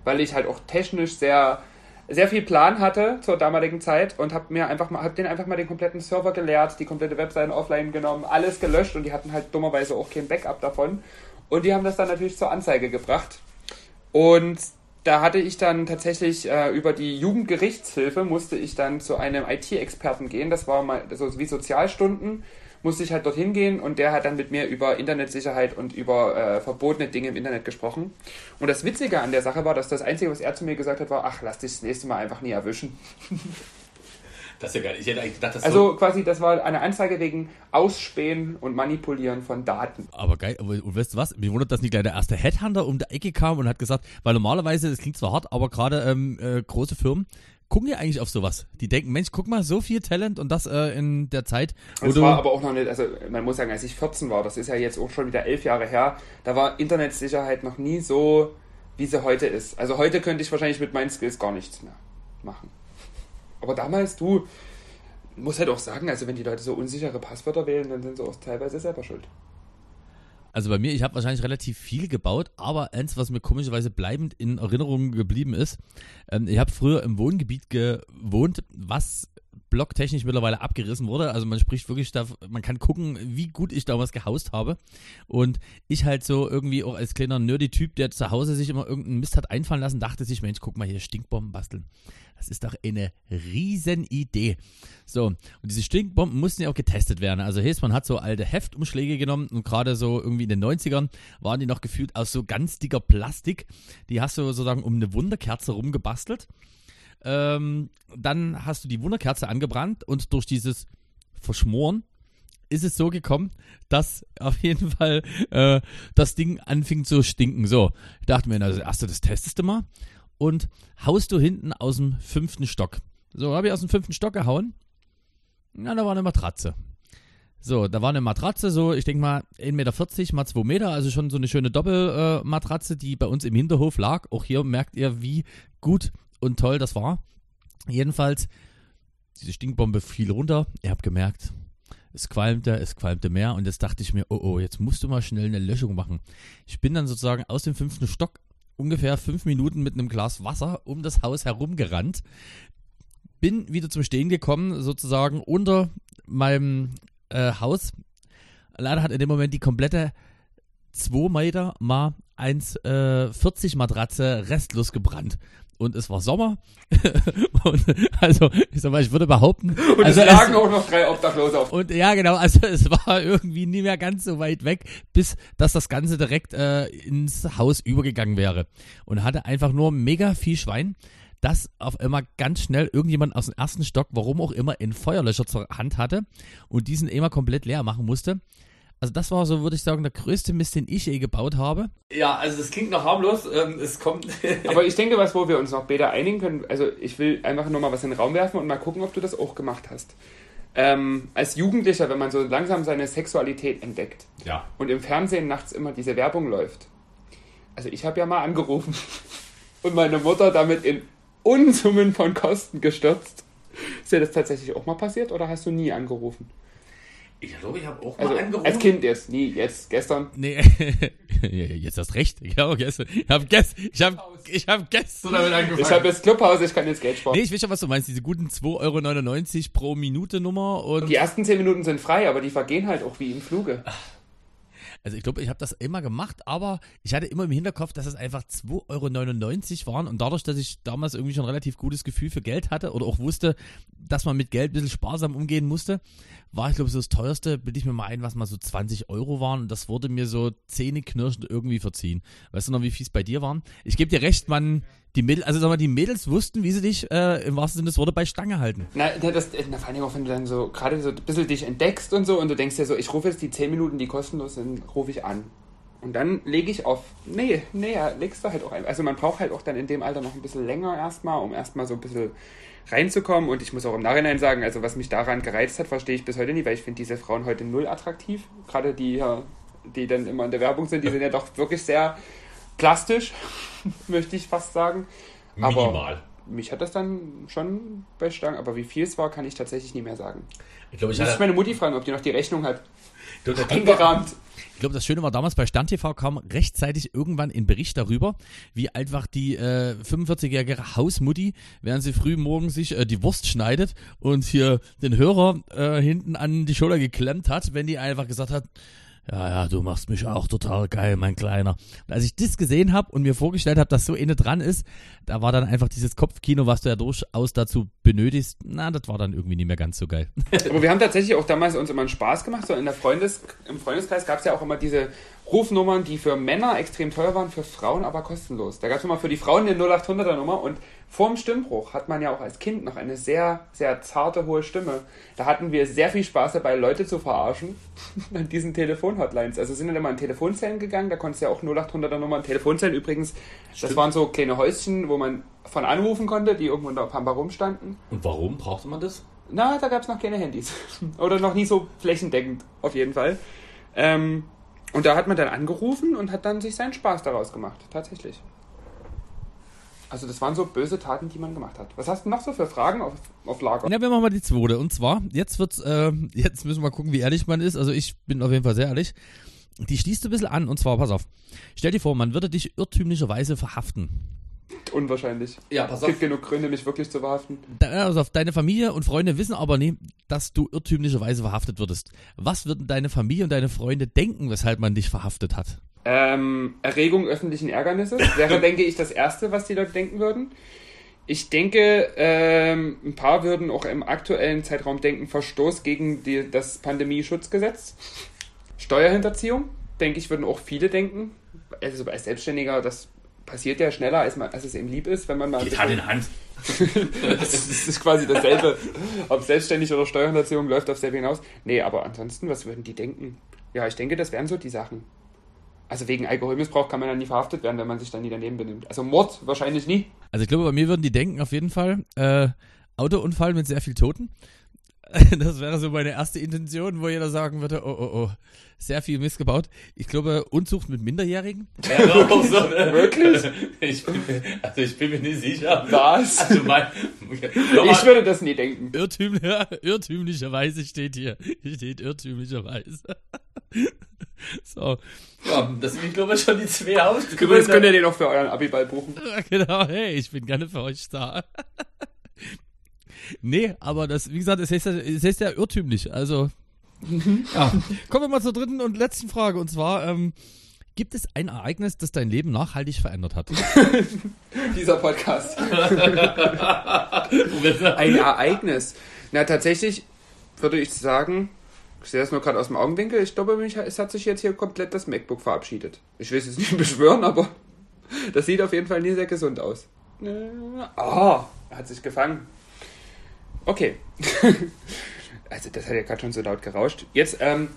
Weil ich halt auch technisch sehr sehr viel Plan hatte zur damaligen Zeit und habe mir einfach mal, hab den einfach mal den kompletten Server geleert, die komplette Webseite offline genommen, alles gelöscht und die hatten halt dummerweise auch kein Backup davon. Und die haben das dann natürlich zur Anzeige gebracht. Und da hatte ich dann tatsächlich äh, über die Jugendgerichtshilfe musste ich dann zu einem IT-Experten gehen. Das war mal so wie Sozialstunden musste ich halt dorthin gehen und der hat dann mit mir über Internetsicherheit und über äh, verbotene Dinge im Internet gesprochen. Und das Witzige an der Sache war, dass das Einzige, was er zu mir gesagt hat, war, ach, lass dich das nächste Mal einfach nie erwischen. *laughs* Das ist ja geil. Ich hätte eigentlich gedacht, dass Also quasi, das war eine Anzeige wegen Ausspähen und Manipulieren von Daten. Aber geil, aber und weißt du was? Mir wundert, dass nicht gleich der erste Headhunter um die Ecke kam und hat gesagt, weil normalerweise, das klingt zwar hart, aber gerade ähm, äh, große Firmen gucken ja eigentlich auf sowas. Die denken, Mensch, guck mal, so viel Talent und das äh, in der Zeit. Wo Das du, war aber auch noch nicht, also man muss sagen, als ich 14 war, das ist ja jetzt auch schon wieder elf Jahre her, da war Internetsicherheit noch nie so, wie sie heute ist. Also heute könnte ich wahrscheinlich mit meinen Skills gar nichts mehr machen. Aber damals, du, muss halt auch sagen, also wenn die Leute so unsichere Passwörter wählen, dann sind sie auch teilweise selber schuld. also bei mir, ich habe wahrscheinlich relativ viel gebaut, aber eins, was mir komischerweise bleibend in Erinnerung geblieben ist, ähm, ich habe früher im Wohngebiet gewohnt, was blocktechnisch mittlerweile abgerissen wurde. Also man spricht wirklich, da, man kann gucken, wie gut ich damals gehaust habe. Und ich halt so irgendwie auch als kleiner nerdy-Typ, der zu Hause sich immer irgendeinen Mist hat einfallen lassen, dachte sich, Mensch, guck mal hier, Stinkbomben basteln. Das ist doch eine riesen Idee. So, und diese Stinkbomben mussten ja auch getestet werden. Also heißt, man hat so alte Heftumschläge genommen und gerade so irgendwie in den 90ern waren die noch gefühlt aus so ganz dicker Plastik. Die hast du sozusagen um eine Wunderkerze rumgebastelt. Ähm, dann hast du die Wunderkerze angebrannt und durch dieses Verschmoren ist es so gekommen, dass *laughs* auf jeden Fall äh, das Ding anfing zu stinken. So, ich dachte mir, also erst das testest du mal und haust du hinten aus dem fünften Stock. So, habe ich aus dem fünften Stock gehauen. Na, da war eine Matratze. So, da war eine Matratze, so, ich denke mal 1,40 Meter mal 2 Meter, also schon so eine schöne Doppelmatratze, äh, die bei uns im Hinterhof lag. Auch hier merkt ihr, wie gut und toll das war. Jedenfalls, diese Stinkbombe fiel runter. Ihr habt gemerkt, es qualmte, es qualmte mehr und jetzt dachte ich mir, oh oh, jetzt musst du mal schnell eine Löschung machen. Ich bin dann sozusagen aus dem fünften Stock ungefähr fünf Minuten mit einem Glas Wasser um das Haus herumgerannt. Bin wieder zum Stehen gekommen, sozusagen unter meinem äh, Haus. Leider hat in dem Moment die komplette 2 Meter mal 1,40 äh, Matratze restlos gebrannt. Und es war Sommer. *laughs* und also, ich sag mal, ich würde behaupten. *laughs* Und also es lagen auch noch drei Obdachlose auf. und ja, genau, also es *laughs* war irgendwie nie mehr ganz so weit weg, bis dass das Ganze direkt äh, ins Haus übergegangen wäre. Und hatte einfach nur mega viel Schwein, dass auf einmal ganz schnell irgendjemand aus dem ersten Stock, warum auch immer, einen Feuerlöscher zur Hand hatte und diesen immer komplett leer machen musste. Also das war so, würde ich sagen, der größte Mist, den ich je gebaut habe. Ja, also das klingt noch harmlos. Ähm, es kommt. *laughs* Aber ich denke, was, wo wir uns noch später einigen können, also ich will einfach nur mal was in den Raum werfen und mal gucken, ob du das auch gemacht hast. Ähm, als Jugendlicher, wenn man so langsam seine Sexualität entdeckt ja. und im Fernsehen nachts immer diese Werbung läuft. Also ich habe ja mal angerufen *laughs* und meine Mutter damit in Unsummen von Kosten gestürzt. Ist dir das tatsächlich auch mal passiert oder hast du nie angerufen? Ich glaube, ich habe auch Also mal angerufen. als Kind jetzt, nie, jetzt, gestern. Nee, *laughs* jetzt hast recht. Ich habe gestern, ich habe gestern, ich habe, ich habe gestern damit angefangen. Ich habe jetzt Clubhaus, ich kann jetzt Geld sparen. Nee, ich weiß schon, was du meinst. Diese guten 2,99 Euro pro Minute Nummer und Die ersten 10 Minuten sind frei, aber die vergehen halt auch wie im Fluge. Also ich glaube, ich habe das immer gemacht, aber ich hatte immer im Hinterkopf, dass es einfach 2,99 Euro waren und dadurch, dass ich damals irgendwie schon ein relativ gutes Gefühl für Geld hatte oder auch wusste, dass man mit Geld ein bisschen sparsam umgehen musste, war ich glaube so das teuerste, bilde ich mir mal ein, was mal so 20 Euro waren und das wurde mir so zähneknirschend irgendwie verziehen. Weißt du noch, wie viel es bei dir waren? Ich gebe dir recht, man, die Mädels, also sag mal, die Mädels wussten, wie sie dich äh, im wahrsten Sinne des Wortes bei Stange halten. Na, das, na, vor allem auch, wenn du dann so gerade so ein bisschen dich entdeckst und so und du denkst dir so, ich rufe jetzt die 10 Minuten, die kostenlos sind, rufe ich an. Und dann lege ich auf. Nee, nee, ja, legst du halt auch ein. Also man braucht halt auch dann in dem Alter noch ein bisschen länger erstmal, um erstmal so ein bisschen reinzukommen. Und ich muss auch im Nachhinein sagen, also was mich daran gereizt hat, verstehe ich bis heute nicht, weil ich finde diese Frauen heute null attraktiv. Gerade die, die dann immer in der Werbung sind, die sind ja doch wirklich sehr plastisch, *laughs* möchte ich fast sagen. Aber Minimal. mich hat das dann schon bei Stangen, aber wie viel es war, kann ich tatsächlich nicht mehr sagen. Ich glaube, ich Muss hatte. meine Mutti fragen, ob die noch die Rechnung hat. Eingerahmt. Ich glaube, das Schöne war damals bei Stand TV kam rechtzeitig irgendwann ein Bericht darüber, wie einfach die äh, 45-jährige Hausmutti, während sie früh morgens sich äh, die Wurst schneidet und hier den Hörer äh, hinten an die Schulter geklemmt hat, wenn die einfach gesagt hat, ja, ja, du machst mich auch total geil, mein Kleiner. Und als ich das gesehen habe und mir vorgestellt habe, dass so eine dran ist, da war dann einfach dieses Kopfkino, was du ja durchaus dazu benötigst, na, das war dann irgendwie nicht mehr ganz so geil. Aber wir haben tatsächlich auch damals uns immer einen Spaß gemacht. So in der Freundes, Im Freundeskreis gab es ja auch immer diese Rufnummern, die für Männer extrem teuer waren, für Frauen aber kostenlos. Da gab es immer für die Frauen eine 0800er Nummer und vorm Stimmbruch hat man ja auch als Kind noch eine sehr, sehr zarte, hohe Stimme. Da hatten wir sehr viel Spaß dabei, Leute zu verarschen *laughs* an diesen Telefonhotlines. Also sind dann immer in Telefonzellen gegangen, da konntest du ja auch 0800er Nummern. Telefonzellen übrigens, das waren so kleine Häuschen, wo man von anrufen konnte, die irgendwo in der Pampa rumstanden. Und warum brauchte man das? Na, da gab es noch keine Handys. *laughs* Oder noch nie so flächendeckend, auf jeden Fall. Ähm, und da hat man dann angerufen und hat dann sich seinen Spaß daraus gemacht, tatsächlich. Also das waren so böse Taten, die man gemacht hat. Was hast du noch so für Fragen auf, auf Lager? Ja, wir machen mal die zweite. Und zwar, jetzt wird's, äh, jetzt müssen wir gucken, wie ehrlich man ist. Also ich bin auf jeden Fall sehr ehrlich. Die schließt ein bisschen an. Und zwar, pass auf. Stell dir vor, man würde dich irrtümlicherweise verhaften. Unwahrscheinlich. Ja, pass Es gibt genug Gründe, mich wirklich zu verhaften. Also auf deine Familie und Freunde wissen aber nie, dass du irrtümlicherweise verhaftet würdest. Was würden deine Familie und deine Freunde denken, weshalb man dich verhaftet hat? Ähm, Erregung öffentlichen Ärgernisses wäre, denke ich, das Erste, was die Leute denken würden. Ich denke, ähm, ein paar würden auch im aktuellen Zeitraum denken, Verstoß gegen die, das Pandemie-Schutzgesetz. Steuerhinterziehung, denke ich, würden auch viele denken. Also als Selbstständiger, das passiert ja schneller, als, man, als es eben lieb ist, wenn man mal... Geht Hand bisschen- in Hand. *laughs* das ist quasi dasselbe. Ob selbstständig oder Steuerhinterziehung läuft auf selbe hinaus. Nee, aber ansonsten, was würden die denken? Ja, ich denke, das wären so die Sachen. Also wegen Alkoholmissbrauch kann man ja nie verhaftet werden, wenn man sich dann nie daneben benimmt. Also Mord wahrscheinlich nie. Also ich glaube, bei mir würden die denken auf jeden Fall, äh, Autounfall mit sehr viel Toten. *laughs* Das wäre so meine erste Intention, wo jeder sagen würde, oh, oh, oh, sehr viel missgebaut. Ich glaube, Unzucht mit Minderjährigen. Ja, auch so, ne? Wirklich? Ich bin, also ich bin mir nicht sicher. Was? Also mein, Ich würde das nie denken. Irrtümlich, *laughs* irrtümlicherweise steht hier. Hier steht irrtümlicherweise. *laughs* so, ja, das sind, ich glaube ich, schon die zwei Übrigens könnt ihr den auch für euren Abiball buchen. genau, hey, ich bin gerne für euch da. Nee, aber das, wie gesagt, es heißt, ja- es heißt ja irrtümlich. Also, ja. Kommen wir mal zur dritten und letzten Frage. Und zwar, ähm, gibt es ein Ereignis, das dein Leben nachhaltig verändert hat? *laughs* Dieser Podcast. *laughs* Ein Ereignis. Na, tatsächlich würde ich sagen, ich sehe das nur gerade aus dem Augenwinkel, ich glaube, mich, es hat sich jetzt hier komplett das MacBook verabschiedet. Ich will es jetzt nicht *laughs* beschwören, aber das sieht auf jeden Fall nie sehr gesund aus. Oh, er hat sich gefangen. Okay. *laughs* Also, das hat ja gerade schon so laut gerauscht. Jetzt, ähm,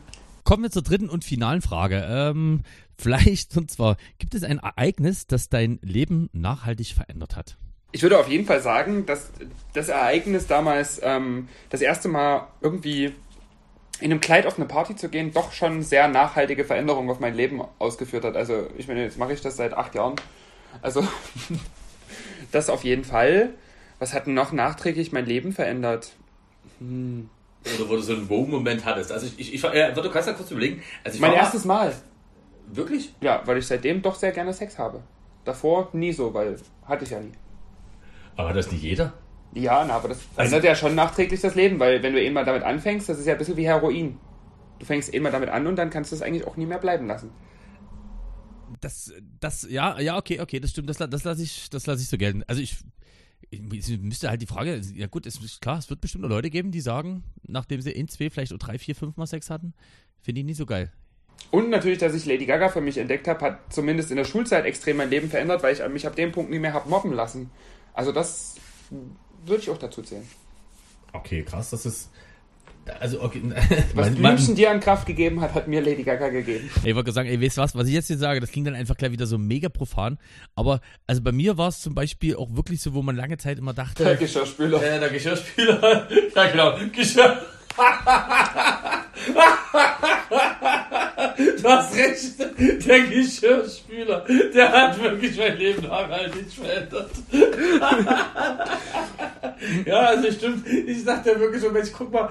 Kommen wir zur dritten und finalen Frage. Ähm, vielleicht, und zwar, gibt es ein Ereignis, das dein Leben nachhaltig verändert hat? Ich würde auf jeden Fall sagen, dass das Ereignis damals ähm, das erste Mal irgendwie in einem Kleid auf eine Party zu gehen, doch schon sehr nachhaltige Veränderungen auf mein Leben ausgeführt hat. Also ich meine, jetzt mache ich das seit acht Jahren. Also *laughs* das auf jeden Fall. Was hat denn noch nachträglich mein Leben verändert? Hm. Oder wo du so einen Wow-Moment hattest. Also ich, ich, ich äh, du kannst ja kurz überlegen. Also ich Mein war mal- erstes Mal. Wirklich? Ja, weil ich seitdem doch sehr gerne Sex habe. Davor nie so, weil hatte ich ja nie. Aber das nicht jeder. Ja, na, aber das Also- verändert ja schon nachträglich das Leben, weil wenn du eh mal damit anfängst, das ist ja ein bisschen wie Heroin. Du fängst eh mal damit an und dann kannst du es eigentlich auch nie mehr bleiben lassen. Das, das, ja, ja, okay, okay, das stimmt, das, das lasse ich, das lasse ich so gelten. Also ich müsste halt die Frage, ja gut, es ist klar, es wird bestimmt noch Leute geben, die sagen, nachdem sie in zwei, vielleicht auch drei, vier, fünf Mal Sex hatten, finde ich nicht so geil. Und natürlich, dass ich Lady Gaga für mich entdeckt habe, hat zumindest in der Schulzeit extrem mein Leben verändert, weil ich mich ab dem Punkt nie mehr habe mobben lassen. Also das würde ich auch dazu zählen. Okay, krass, das ist. Also, okay. *laughs* Was Blümchen dir an Kraft gegeben hat, hat mir Lady Gaga gegeben. Ey, ich wollte sagen, ey, weißt du was, was ich jetzt hier sage, das klingt dann einfach gleich wieder so mega profan. Aber, also bei mir war es zum Beispiel auch wirklich so, wo man lange Zeit immer Der dachte, Geschirrspüler. äh, der Geschirrspüler. ja, *laughs* genau. Geschirr. *laughs* du hast recht. Der Geschirrspüler, der hat wirklich mein Leben nachhaltig verändert. ja, also stimmt. Ich dachte wirklich so, Mensch, guck mal.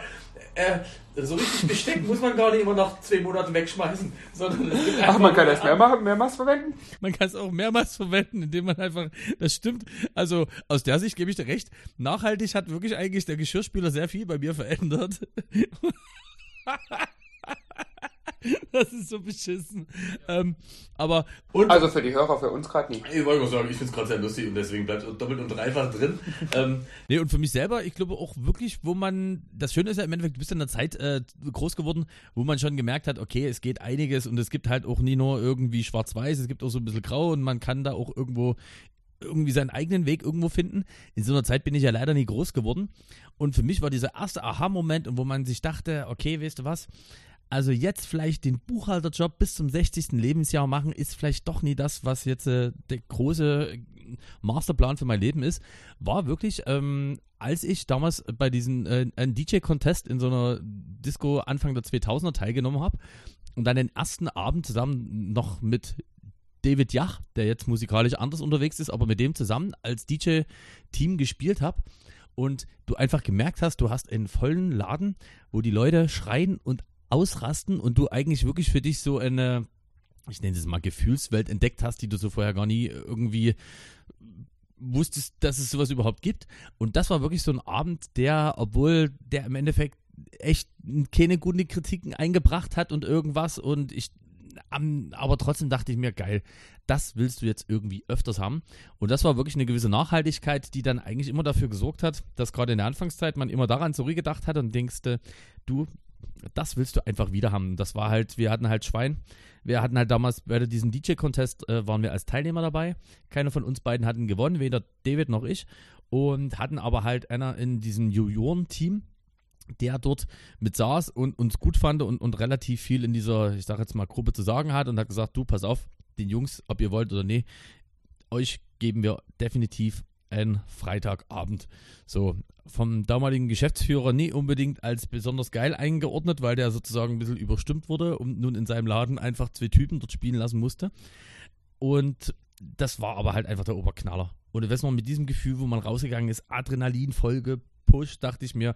Äh, so richtig Besteck muss man gar nicht immer nach zwei Monaten wegschmeißen, sondern Ach, man kann das mehrmals, mehrmals verwenden? man kann es auch mehrmals verwenden, indem man einfach, das stimmt. Also aus der Sicht gebe ich dir recht. Nachhaltig hat wirklich eigentlich der Geschirrspüler sehr viel bei mir verändert. *laughs* *laughs* Das ist so beschissen. Ähm, aber Und Also für die Hörer, für uns gerade nie. Ich wollte mal sagen, ich finde es gerade sehr lustig und deswegen bleibt es doppelt und dreifach drin. *laughs* ähm, Nee, und für mich selber, ich glaube auch wirklich, wo man, das Schöne ist ja im Endeffekt, du bist in einer Zeit äh, groß geworden, wo man schon gemerkt hat, okay, es geht einiges und es gibt halt auch nie nur irgendwie schwarz-weiß, es gibt auch so ein bisschen grau und man kann da auch irgendwo irgendwie seinen eigenen Weg irgendwo finden. In so einer Zeit bin ich ja leider nie groß geworden. Und für mich war dieser erste Aha-Moment, wo man sich dachte, okay, weißt du was, also jetzt vielleicht den Buchhalterjob bis zum 60. Lebensjahr machen, ist vielleicht doch nie das, was jetzt äh, der große Masterplan für mein Leben ist. War wirklich, ähm, als ich damals bei diesem äh, DJ-Contest in so einer Disco Anfang der 2000er teilgenommen habe und dann den ersten Abend zusammen noch mit David Jach, der jetzt musikalisch anders unterwegs ist, aber mit dem zusammen als DJ-Team gespielt habe und du einfach gemerkt hast, du hast einen vollen Laden, wo die Leute schreien und ausrasten und du eigentlich wirklich für dich so eine, ich nenne es mal Gefühlswelt entdeckt hast, die du so vorher gar nie irgendwie wusstest, dass es sowas überhaupt gibt. Und das war wirklich so ein Abend, der, obwohl der im Endeffekt echt keine guten Kritiken eingebracht hat und irgendwas und ich aber trotzdem dachte ich mir, geil, das willst du jetzt irgendwie öfters haben. Und das war wirklich eine gewisse Nachhaltigkeit, die dann eigentlich immer dafür gesorgt hat, dass gerade in der Anfangszeit man immer daran zurückgedacht hat und denkst, äh, du, das willst du einfach wieder haben. Das war halt, wir hatten halt Schwein. Wir hatten halt damals bei diesem DJ-Contest, äh, waren wir als Teilnehmer dabei. Keiner von uns beiden hatten gewonnen, weder David noch ich. Und hatten aber halt einer in diesem Junioren-Team, der dort mit saß und uns gut fand und, und relativ viel in dieser, ich sag jetzt mal, Gruppe zu sagen hat und hat gesagt, du, pass auf, den Jungs, ob ihr wollt oder nee, euch geben wir definitiv einen Freitagabend. So, vom damaligen Geschäftsführer nie unbedingt als besonders geil eingeordnet, weil der sozusagen ein bisschen überstimmt wurde und nun in seinem Laden einfach zwei Typen dort spielen lassen musste. Und das war aber halt einfach der Oberknaller. Und wenn man mit diesem Gefühl, wo man rausgegangen ist, Adrenalin gepusht, dachte ich mir,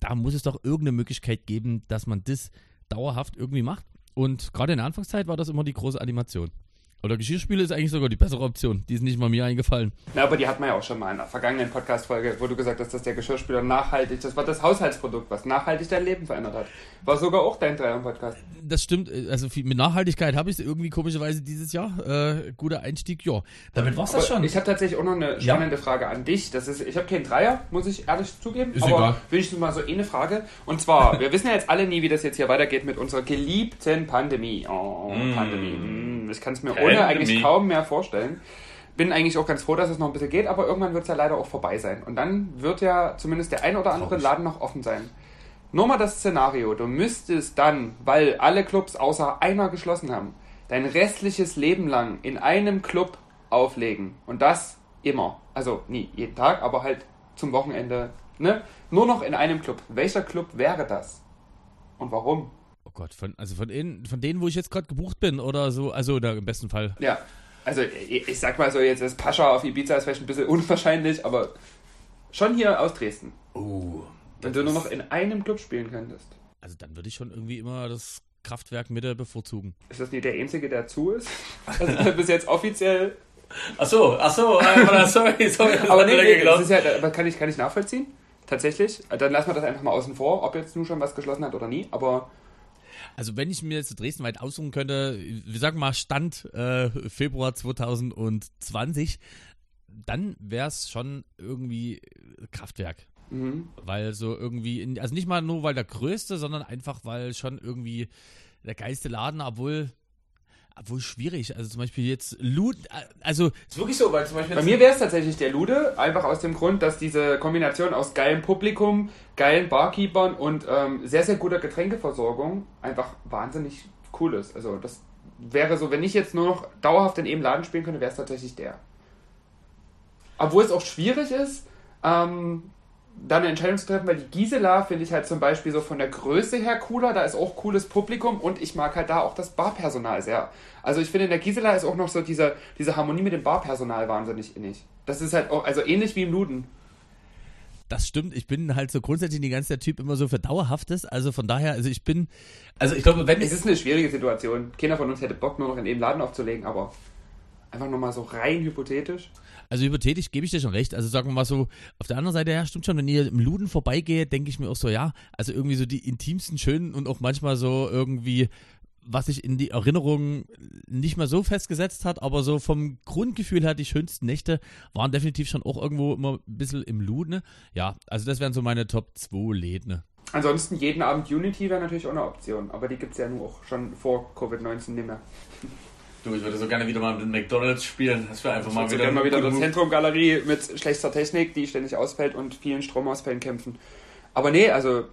da muss es doch irgendeine Möglichkeit geben, dass man das dauerhaft irgendwie macht. Und gerade in der Anfangszeit war das immer die große Animation. Oder Geschirrspiele ist eigentlich sogar die bessere Option. Die ist nicht mal mir eingefallen. Na, aber die hatten wir ja auch schon mal in einer vergangenen Podcast-Folge, wo du gesagt hast, dass der Geschirrspüler nachhaltig, das war das Haushaltsprodukt, was nachhaltig dein Leben verändert hat. War sogar auch dein Dreier-Podcast. Das stimmt, also viel, mit Nachhaltigkeit habe ich es irgendwie komischerweise dieses Jahr. Äh, guter Einstieg, ja. damit war's Aber Ich habe tatsächlich auch noch eine spannende Frage an dich. Das ist, ich habe keinen Dreier, muss ich ehrlich zugeben. Ist aber egal. wenigstens mal so eine Frage. Und zwar, *laughs* wir wissen ja jetzt alle nie, wie das jetzt hier weitergeht mit unserer geliebten Pandemie. Oh, Pandemie. Mm, Ich kann es mir ohne Pandemie. eigentlich kaum mehr vorstellen. Bin eigentlich auch ganz froh, dass es noch ein bisschen geht, aber irgendwann wird es ja leider auch vorbei sein. Und dann wird ja zumindest der ein oder andere. Laden noch offen sein. Nur mal das Szenario. Du müsstest dann, weil alle Clubs außer einer geschlossen haben, dein restliches Leben lang in einem Club auflegen. Und das immer. Also nie jeden Tag, aber halt zum Wochenende. Ne? Nur noch in einem Club. Welcher Club wäre das? Und warum? Oh Gott, von, also von, denen, von denen, wo ich jetzt gerade gebucht bin oder so, also oder im besten Fall. Ja, also ich, ich sag mal so, jetzt ist Pascha auf Ibiza ist vielleicht ein bisschen *laughs* unwahrscheinlich, aber schon hier aus Dresden. Oh, Wenn du nur noch in einem Club spielen könntest. Also dann würde ich schon irgendwie immer das Kraftwerk Mitte bevorzugen. Ist das nicht der einzige, der zu ist? *laughs* Also bis jetzt offiziell. Ach so, ach so, äh, sorry, sorry. das *laughs* Aber nee, nee das ist ja, aber kann ich, kann ich nachvollziehen. Tatsächlich. Dann lassen wir das einfach mal außen vor, ob jetzt nun schon was geschlossen hat oder nie. Aber Also wenn ich mir jetzt Dresden weit aussuchen könnte, wir sagen mal Stand äh, Februar 2020, dann wäre es schon irgendwie Kraftwerk. mhm. Weil so irgendwie, in, also nicht mal nur weil der größte, sondern einfach weil schon irgendwie der geilste Laden, obwohl, obwohl schwierig. Also zum Beispiel jetzt Loot, also Ist wirklich so, weil zum Beispiel Bei mir wäre es tatsächlich der Lude, einfach aus dem Grund, dass diese Kombination aus geilem Publikum, geilen Barkeepern und ähm, sehr, sehr guter Getränkeversorgung einfach wahnsinnig cool ist. Also das wäre so, wenn ich jetzt nur noch dauerhaft in einem Laden spielen könnte, wäre es tatsächlich der. Obwohl es auch schwierig ist, ähm, da eine Entscheidung zu treffen, weil die Gisela finde ich halt zum Beispiel so von der Größe her cooler, da ist auch cooles Publikum und ich mag halt da auch das Barpersonal sehr. Also ich finde in der Gisela ist auch noch so diese, diese Harmonie mit dem Barpersonal wahnsinnig innig. Das ist halt auch, also ähnlich wie im Luden. das stimmt. Ich bin halt so grundsätzlich die ganze der Typ immer so für Dauerhaftes. Also von daher, also ich bin, Also ich glaube, wenn Es ist eine schwierige Situation. Keiner von uns hätte Bock, nur noch in einem Laden aufzulegen, aber einfach nochmal so rein hypothetisch. also hypothetisch gebe ich dir schon recht. Also sagen wir mal so, auf der anderen Seite, ja, stimmt schon, wenn ihr im Luden vorbeigehe, denke ich mir auch so, ja, also irgendwie so die intimsten, schönen und auch manchmal so irgendwie, was sich in die Erinnerung nicht mehr so festgesetzt hat, aber so vom Grundgefühl her, die schönsten Nächte waren definitiv schon auch irgendwo immer ein bisschen im Luden. ne? Ja, also das wären so meine Top 2 Läden. ne? Ansonsten jeden Abend Unity wäre natürlich auch eine Option, aber die gibt es ja nur auch schon vor Covid-19 nicht mehr. Du, ich würde so gerne wieder mal mit McDonalds spielen. Das wäre einfach mal Also wieder, gerne mal wieder ein eine. Zentrumgalerie mit schlechter Technik, die ständig ausfällt und vielen Stromausfällen kämpfen. Aber nee, also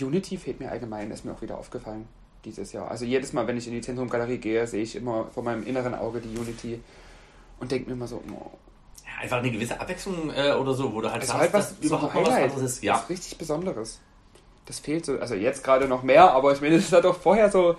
Unity fehlt mir allgemein, ist mir auch wieder aufgefallen dieses Jahr. Also jedes Mal, wenn ich in die Zentrumgalerie gehe, sehe ich immer vor meinem inneren Auge die Unity und denke mir immer so, oh, Ja, einfach eine gewisse Abwechslung äh, oder so, wo du halt sagst, halt was, dass so überhaupt mal was anderes ist. Das Ja. ist richtig Besonderes. Das fehlt so, also jetzt gerade noch mehr, aber ich meine, *laughs* es hat doch vorher so,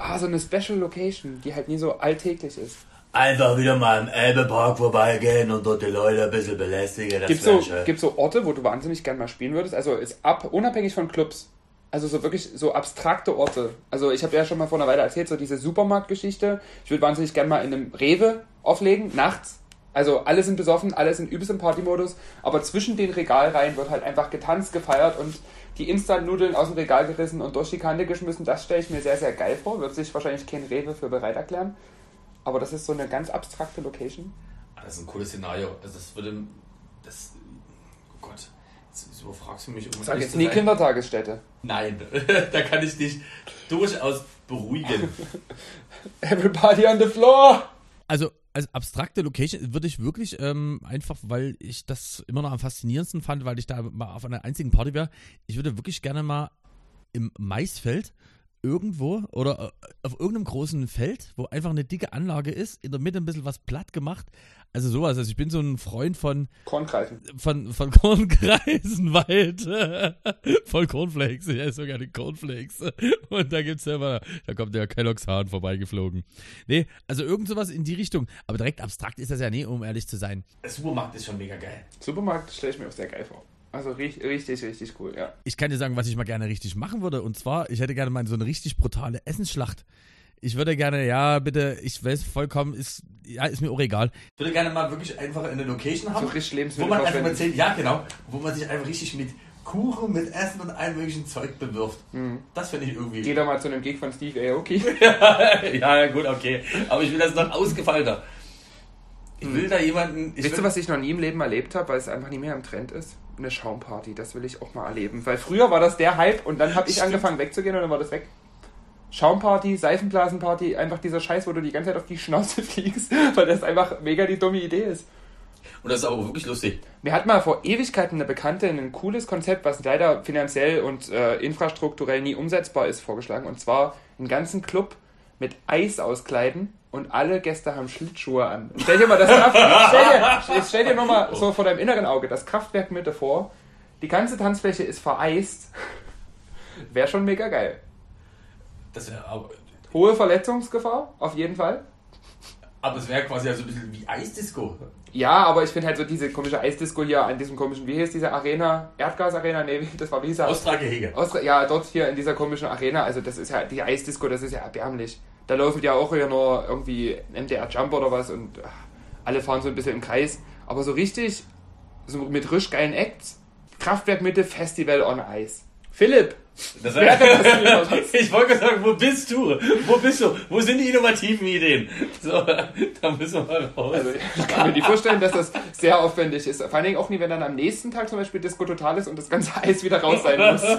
ah, so eine Special Location, die halt nie so alltäglich ist. Einfach wieder mal im Elbepark vorbeigehen und dort die Leute ein bisschen belästigen. Gibt so, so Orte, wo du wahnsinnig gern mal spielen würdest? Also ist ab, unabhängig von Clubs. Also so wirklich so abstrakte Orte. Also ich habe ja schon mal vor einer Weile erzählt, so diese Supermarktgeschichte. Ich würde wahnsinnig gern mal in einem Rewe auflegen, nachts. Also alle sind besoffen, alle sind übelst im Partymodus, aber zwischen den Regalreihen wird halt einfach getanzt, gefeiert und die Instant-Nudeln aus dem Regal gerissen und durch die Kante geschmissen. Das stelle ich mir sehr, sehr geil vor. Wird sich wahrscheinlich kein Rewe für bereit erklären. Aber das ist so eine ganz abstrakte Location. Ah, Das ist ein cooles Szenario. Also das würde. Das. Oh Gott. Jetzt überfragst du mich um. Sag jetzt nie sein. Kindertagesstätte. Nein, *laughs* da kann ich dich durchaus beruhigen. *laughs* Everybody on the floor! Also als abstrakte Location würde ich wirklich ähm, einfach, weil ich das immer noch am faszinierendsten fand, weil ich da mal auf einer einzigen Party wäre, ich würde wirklich gerne mal im Maisfeld irgendwo oder äh, auf irgendeinem großen Feld, wo einfach eine dicke Anlage ist, in der Mitte ein bisschen was platt gemacht. Also sowas. Also ich bin so ein Freund von Kornkreifen. von, von *laughs* Kornkreisen weit. *laughs* Voll Cornflakes. Ich esse so gerne Cornflakes. Und da gibt's ja immer, da kommt der Kellogg's Hahn vorbeigeflogen. Nee, also irgend sowas in die Richtung. Aber direkt abstrakt ist das ja nie, um ehrlich zu sein. Der Supermarkt ist schon mega geil. Supermarkt stelle ich mir auch sehr geil vor. Also richtig, richtig, richtig cool, ja. Ich kann dir sagen, was ich mal gerne richtig machen würde. Und zwar, ich hätte gerne mal so eine richtig brutale Essensschlacht. Ich würde gerne, ja, bitte, ich weiß vollkommen, ist, ja, ist mir auch egal. Ich würde gerne mal wirklich einfach eine Location haben, So richtig wo man einfach mal zählt, ja genau, wo man sich einfach richtig mit Kuchen, mit Essen und allem möglichen Zeug bewirft. Das finde ich irgendwie. Geh doch mal zu einem Gig von Steve Aoki. *laughs* ja, gut, okay. Aber ich will das noch ausgefeilter. Ich will da jemanden. Ich Wisst ihr, was ich noch nie im Leben erlebt habe, weil es einfach nie mehr im Trend ist? Eine Schaumparty, das will ich auch mal erleben. Weil früher war das der Hype und dann habe ich Stimmt. angefangen wegzugehen und dann war das weg. Schaumparty, Seifenblasenparty, einfach dieser Scheiß, wo du die ganze Zeit auf die Schnauze *laughs* fliegst, weil das einfach mega die dumme Idee ist. Und das ist aber wirklich lustig. Mir hat mal vor Ewigkeiten eine Bekannte ein cooles Konzept, was leider finanziell und äh, infrastrukturell nie umsetzbar ist, vorgeschlagen. Und zwar einen ganzen Club mit Eis auskleiden und alle Gäste haben Schlittschuhe an. Stell dir mal das Kraft, *laughs* stell dir, stell dir nur mal so vor deinem inneren Auge das Kraftwerk Mitte vor. Die ganze Tanzfläche ist vereist. *laughs* Wäre schon mega geil. Das wäre aber. Hohe Verletzungsgefahr, auf jeden Fall. Aber es wäre quasi also ein bisschen wie Eisdisco. Ja, aber ich finde halt so diese komische Eisdisco hier an diesem komischen, wie hieß diese Arena? Erdgasarena? Nee, das war wie hieß er? Austragehege. Austra ja, dort hier in dieser komischen Arena, also das ist ja, die Eisdisco, das ist ja erbärmlich. Da laufen ja auch hier nur irgendwie MDR Jump oder was und ach, alle fahren so ein bisschen im Kreis. Aber so richtig, so mit richtig geilen Acts, Kraftwerk Mitte Festival on Ice. Philipp, Das wer hat das geliefert? *laughs* ich wollte gerade sagen, wo bist du? Wo bist du? Wo sind die innovativen Ideen? So, da müssen wir mal raus. Also ich kann mir nicht vorstellen, dass das sehr aufwendig ist. Vor allen Dingen auch nie, wenn dann am nächsten Tag zum Beispiel Disco Total ist und das ganze Eis wieder raus sein muss. *laughs*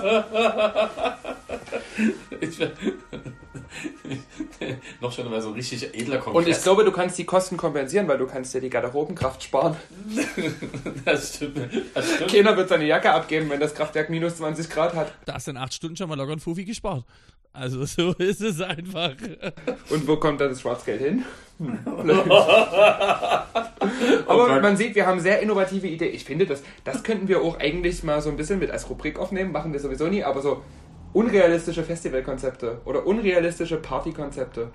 Ich, *laughs* noch schon mal so ein richtig edler Und Kongress. ich glaube, du kannst die Kosten kompensieren, weil du kannst dir die Garderobenkraft sparen. das stimmt. Das stimmt. Keiner wird seine Jacke abgeben, wenn das Kraftwerk minus 20 Grad hat. Da hast du in acht Stunden schon mal locker einen Fufi gespart. Also *laughs* so ist es einfach. Und wo kommt dann das Schwarzgeld hin? Hm. *laughs* Oh Aber Gott. man sieht, wir haben sehr innovative Ideen. Ich finde, das, das könnten wir auch eigentlich mal so ein bisschen mit als Rubrik aufnehmen. Machen wir sowieso nie, aber so unrealistische Festivalkonzepte oder unrealistische Partykonzepte.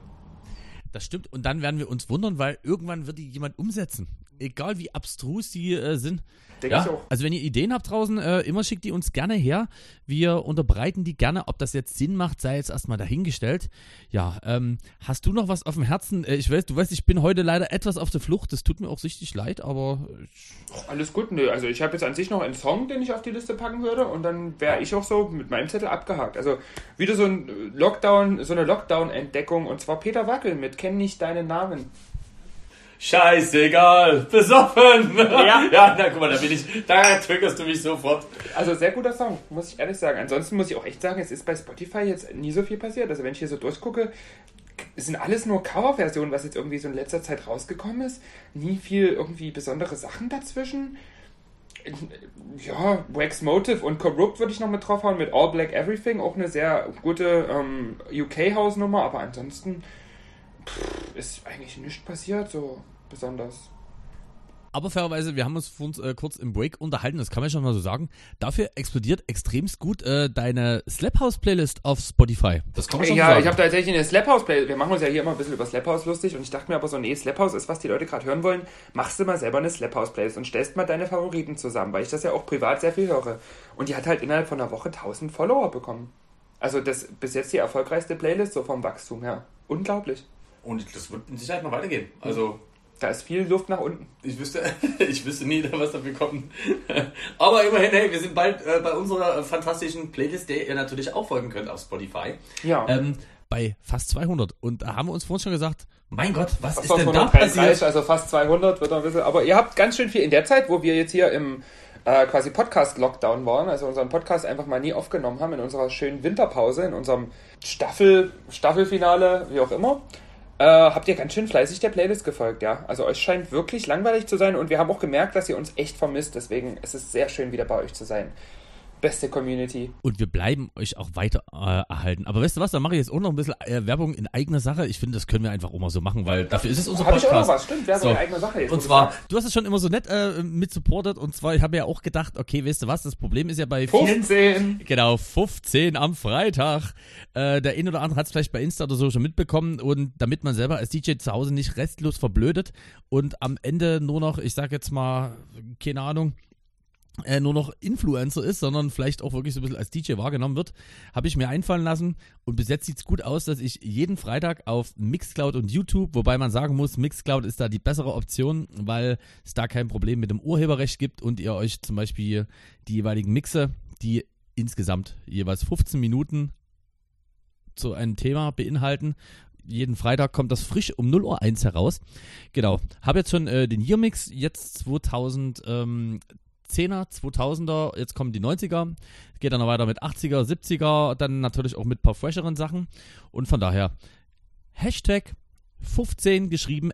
Das stimmt. Und dann werden wir uns wundern, weil irgendwann wird die jemand umsetzen. Egal wie abstrus die äh, sind. Denke Ja. ich auch. Also wenn ihr Ideen habt draußen, äh, immer schickt die uns gerne her. Wir unterbreiten die gerne. Ob das jetzt Sinn macht, sei jetzt erstmal dahingestellt. Ja, ähm, hast du noch was auf dem Herzen? Äh, ich weiß, du weißt, ich bin heute leider etwas auf der Flucht. Das tut mir auch richtig leid, aber ich, Alles gut, nö. Also ich habe jetzt an sich noch einen Song, den ich auf die Liste packen würde und dann wäre ich auch so mit meinem Zettel abgehakt. Also wieder so ein Lockdown, so eine Lockdown-Entdeckung und zwar Peter Wackel mit Kenn nicht deinen Namen. Scheißegal, besoffen. Ja. *laughs* ja, na guck mal, da bin ich, da triggerst du mich sofort. Also sehr guter Song, muss ich ehrlich sagen. Ansonsten muss ich auch echt sagen, es ist bei Spotify jetzt nie so viel passiert. Also wenn ich hier so durchgucke, es sind alles nur Coverversionen, was jetzt irgendwie so in letzter Zeit rausgekommen ist. Nie viel irgendwie besondere Sachen dazwischen. Ja, Wax Motive und Corrupt würde ich noch mit draufhauen, mit All Black Everything, auch eine sehr gute ähm, UK-Hausnummer, aber ansonsten pff, ist eigentlich nichts passiert, so besonders. Aber fairerweise, wir haben uns uns äh, kurz im Break unterhalten, das kann man schon mal so sagen. Dafür explodiert extremst gut äh, deine Slap House Playlist auf Spotify. Das kann man schon Ja, sagen. ich habe tatsächlich eine Slap House Play. Wir machen uns ja hier immer ein bisschen über Slap House lustig und ich dachte mir aber so, nee, Slap House ist, was die Leute gerade hören wollen. Machst du mal selber eine Slap House Playlist und stellst mal deine Favoriten zusammen, weil ich das ja auch privat sehr viel höre. Und die hat halt innerhalb von einer Woche 1000 Follower bekommen. Also das bis jetzt die erfolgreichste Playlist so vom Wachstum her. Unglaublich. Und das wird mit Sicherheit noch weitergehen. Also, Da ist viel Luft nach unten. ich wüsste, *laughs* ich wüsste nie, was dafür kommt. *laughs* Aber immerhin, hey, wir sind bald äh, bei unserer fantastischen Playlist, der ihr natürlich auch folgen könnt auf Spotify. Ja. Ähm, bei fast 200. Und da haben wir uns vorhin schon gesagt, Mein Gott, was Fast ist denn da 133, passiert? also fast 200 wird noch ein bisschen. Aber ihr habt ganz schön viel in der Zeit, wo wir jetzt hier im äh, quasi Podcast-Lockdown waren, also unseren Podcast einfach mal nie aufgenommen haben, in unserer schönen Winterpause, in unserem Staffel, Staffelfinale, wie auch immer. Äh, habt ihr ganz schön fleißig der Playlist gefolgt, ja. Also euch scheint wirklich langweilig zu sein und wir haben auch gemerkt, dass ihr uns echt vermisst. Deswegen ist es sehr schön, wieder bei euch zu sein. Beste Community. und wir bleiben euch auch weiter äh, erhalten. Aber weißt du was, da mache ich jetzt auch noch ein bisschen äh, Werbung in eigener Sache. Ich finde, das können wir einfach auch mal so machen, weil dafür ist es unser Habe ich Podcast. auch noch was, stimmt, wäre so So. eine eigene Sache jetzt. Und zwar, Du hast es schon immer so nett äh, mit supportet und zwar, ich habe ja auch gedacht, okay, weißt du was, das Problem ist ja bei vielen 15. Genau, 15 am Freitag. Äh, der ein oder andere hat es vielleicht bei Insta oder so schon mitbekommen und damit man selber als DJ zu Hause nicht restlos verblödet und am Ende nur noch, ich sag jetzt mal, keine Ahnung, äh, nur noch Influencer ist, sondern vielleicht auch wirklich so ein bisschen als DJ wahrgenommen wird, habe ich mir einfallen lassen und bis jetzt sieht's gut aus, dass ich jeden Freitag auf Mixcloud und YouTube, wobei man sagen muss, Mixcloud ist da die bessere Option, weil es da kein Problem mit dem Urheberrecht gibt und ihr euch zum Beispiel die jeweiligen Mixe, die insgesamt jeweils 15 Minuten zu einem Thema beinhalten. Jeden Freitag kommt das frisch um 0 Uhr 1 heraus. Genau. Habe jetzt schon äh, den Year Mix, jetzt 2010er, 2000er, jetzt kommen die 90er. Geht dann noch weiter mit 80er, 70er, dann natürlich auch mit ein paar fresheren Sachen. Und von daher Hashtag 15 geschrieben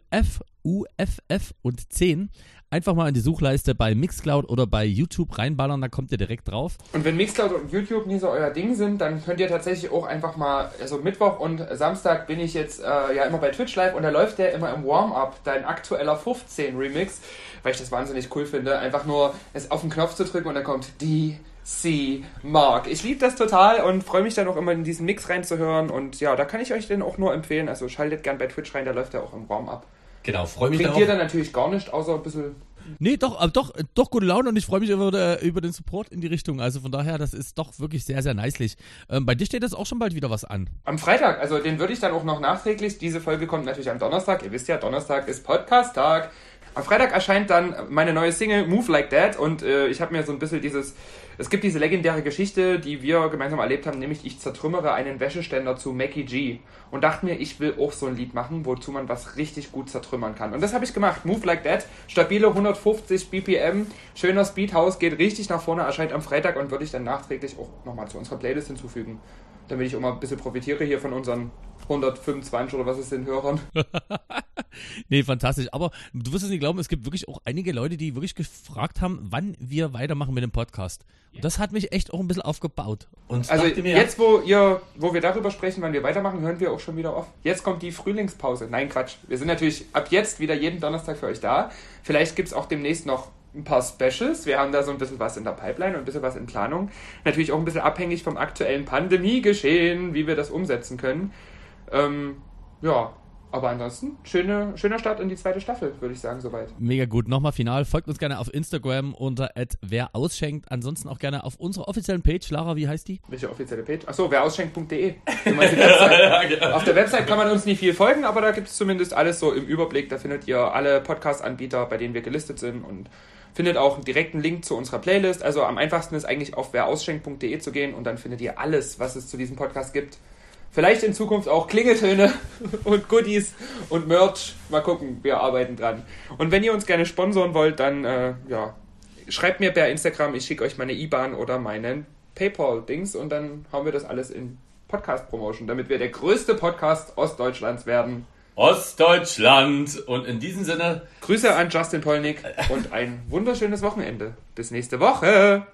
F-U-F-F und 10. Einfach mal in die Suchleiste bei Mixcloud oder bei YouTube reinballern, da kommt ihr direkt drauf. Und wenn Mixcloud und YouTube nie so euer Ding sind, dann könnt ihr tatsächlich auch einfach mal, also Mittwoch und Samstag bin ich jetzt äh, ja immer bei Twitch live und da läuft der immer im Warm-Up, dein aktueller 15 Remix, weil ich das wahnsinnig cool finde, einfach nur es auf den Knopf zu drücken und dann kommt die C Mark. Ich liebe das total und freue mich dann auch immer in diesen Mix reinzuhören und ja, da kann ich euch den auch nur empfehlen, also schaltet gern bei Twitch rein, da läuft er auch im Warm-Up. Genau, freue mich Bringt dir dann natürlich gar nicht, außer ein bisschen Nee, doch, aber doch, doch gute Laune und ich freue mich über, der, über den Support in die Richtung. Also von daher, das ist doch wirklich sehr, sehr nicely. Ähm, bei dir steht jetzt auch schon bald wieder was an. Am Freitag, also den würde ich dann auch noch nachträglich. Diese Folge kommt natürlich am Donnerstag. Ihr wisst ja, Donnerstag ist Podcast-Tag. Am Freitag erscheint dann meine neue Single Move Like That und äh, ich habe mir so ein bisschen dieses, es gibt diese legendäre Geschichte, die wir gemeinsam erlebt haben, nämlich ich zertrümmere einen Wäscheständer zu Mackie G und dachte mir, ich will auch so ein Lied machen, wozu man was richtig gut zertrümmern kann. Und das habe ich gemacht. Move Like That, stabile 150 BPM, schöner Speedhouse, geht richtig nach vorne, erscheint am Freitag und würde ich dann nachträglich auch nochmal zu unserer Playlist hinzufügen, damit ich auch mal ein bisschen profitiere hier von unseren 125 oder was ist den Hörern. *laughs* nee, fantastisch. Aber du wirst es nicht glauben, es gibt wirklich auch einige Leute, die wirklich gefragt haben, wann wir weitermachen mit dem Podcast. Und das hat mich echt auch ein bisschen aufgebaut. Und also jetzt, wo ihr, wo wir darüber sprechen, wann wir weitermachen, hören wir auch schon wieder auf. Jetzt kommt die Frühlingspause. Nein, Quatsch. Wir sind natürlich ab jetzt wieder jeden Donnerstag für euch da. Vielleicht gibt es auch demnächst noch ein paar Specials. Wir haben da so ein bisschen was in der Pipeline und ein bisschen was in Planung. Natürlich auch ein bisschen abhängig vom aktuellen Pandemiegeschehen, wie wir das umsetzen können. Ähm, ja, aber ansonsten, schöne, schöner Start in die zweite Staffel, würde ich sagen, soweit. Mega gut. Nochmal final. Folgt uns gerne auf Instagram unter wer ausschenkt. Ansonsten auch gerne auf unserer offiziellen Page. Lara, wie heißt die? Welche offizielle Page? Achso, werausschenkt.de. *laughs* genau. Auf der Website kann man uns nicht viel folgen, aber da gibt es zumindest alles so im Überblick. Da findet ihr alle Podcast-Anbieter, bei denen wir gelistet sind und findet auch einen direkten Link zu unserer Playlist. Also am einfachsten ist eigentlich auf werausschenkt.de zu gehen und dann findet ihr alles, was es zu diesem Podcast gibt. Vielleicht in Zukunft auch Klingeltöne *laughs* und Goodies und Merch. Mal gucken, wir arbeiten dran. Und wenn ihr uns gerne sponsoren wollt, dann äh, ja, schreibt mir per Instagram, ich schicke euch meine IBAN oder meinen PayPal-Dings und dann hauen wir das alles in Podcast-Promotion, damit wir der größte Podcast Ostdeutschlands werden. Ostdeutschland. Und in diesem Sinne. Grüße an Justin Polnick *laughs* und ein wunderschönes Wochenende. Bis nächste Woche.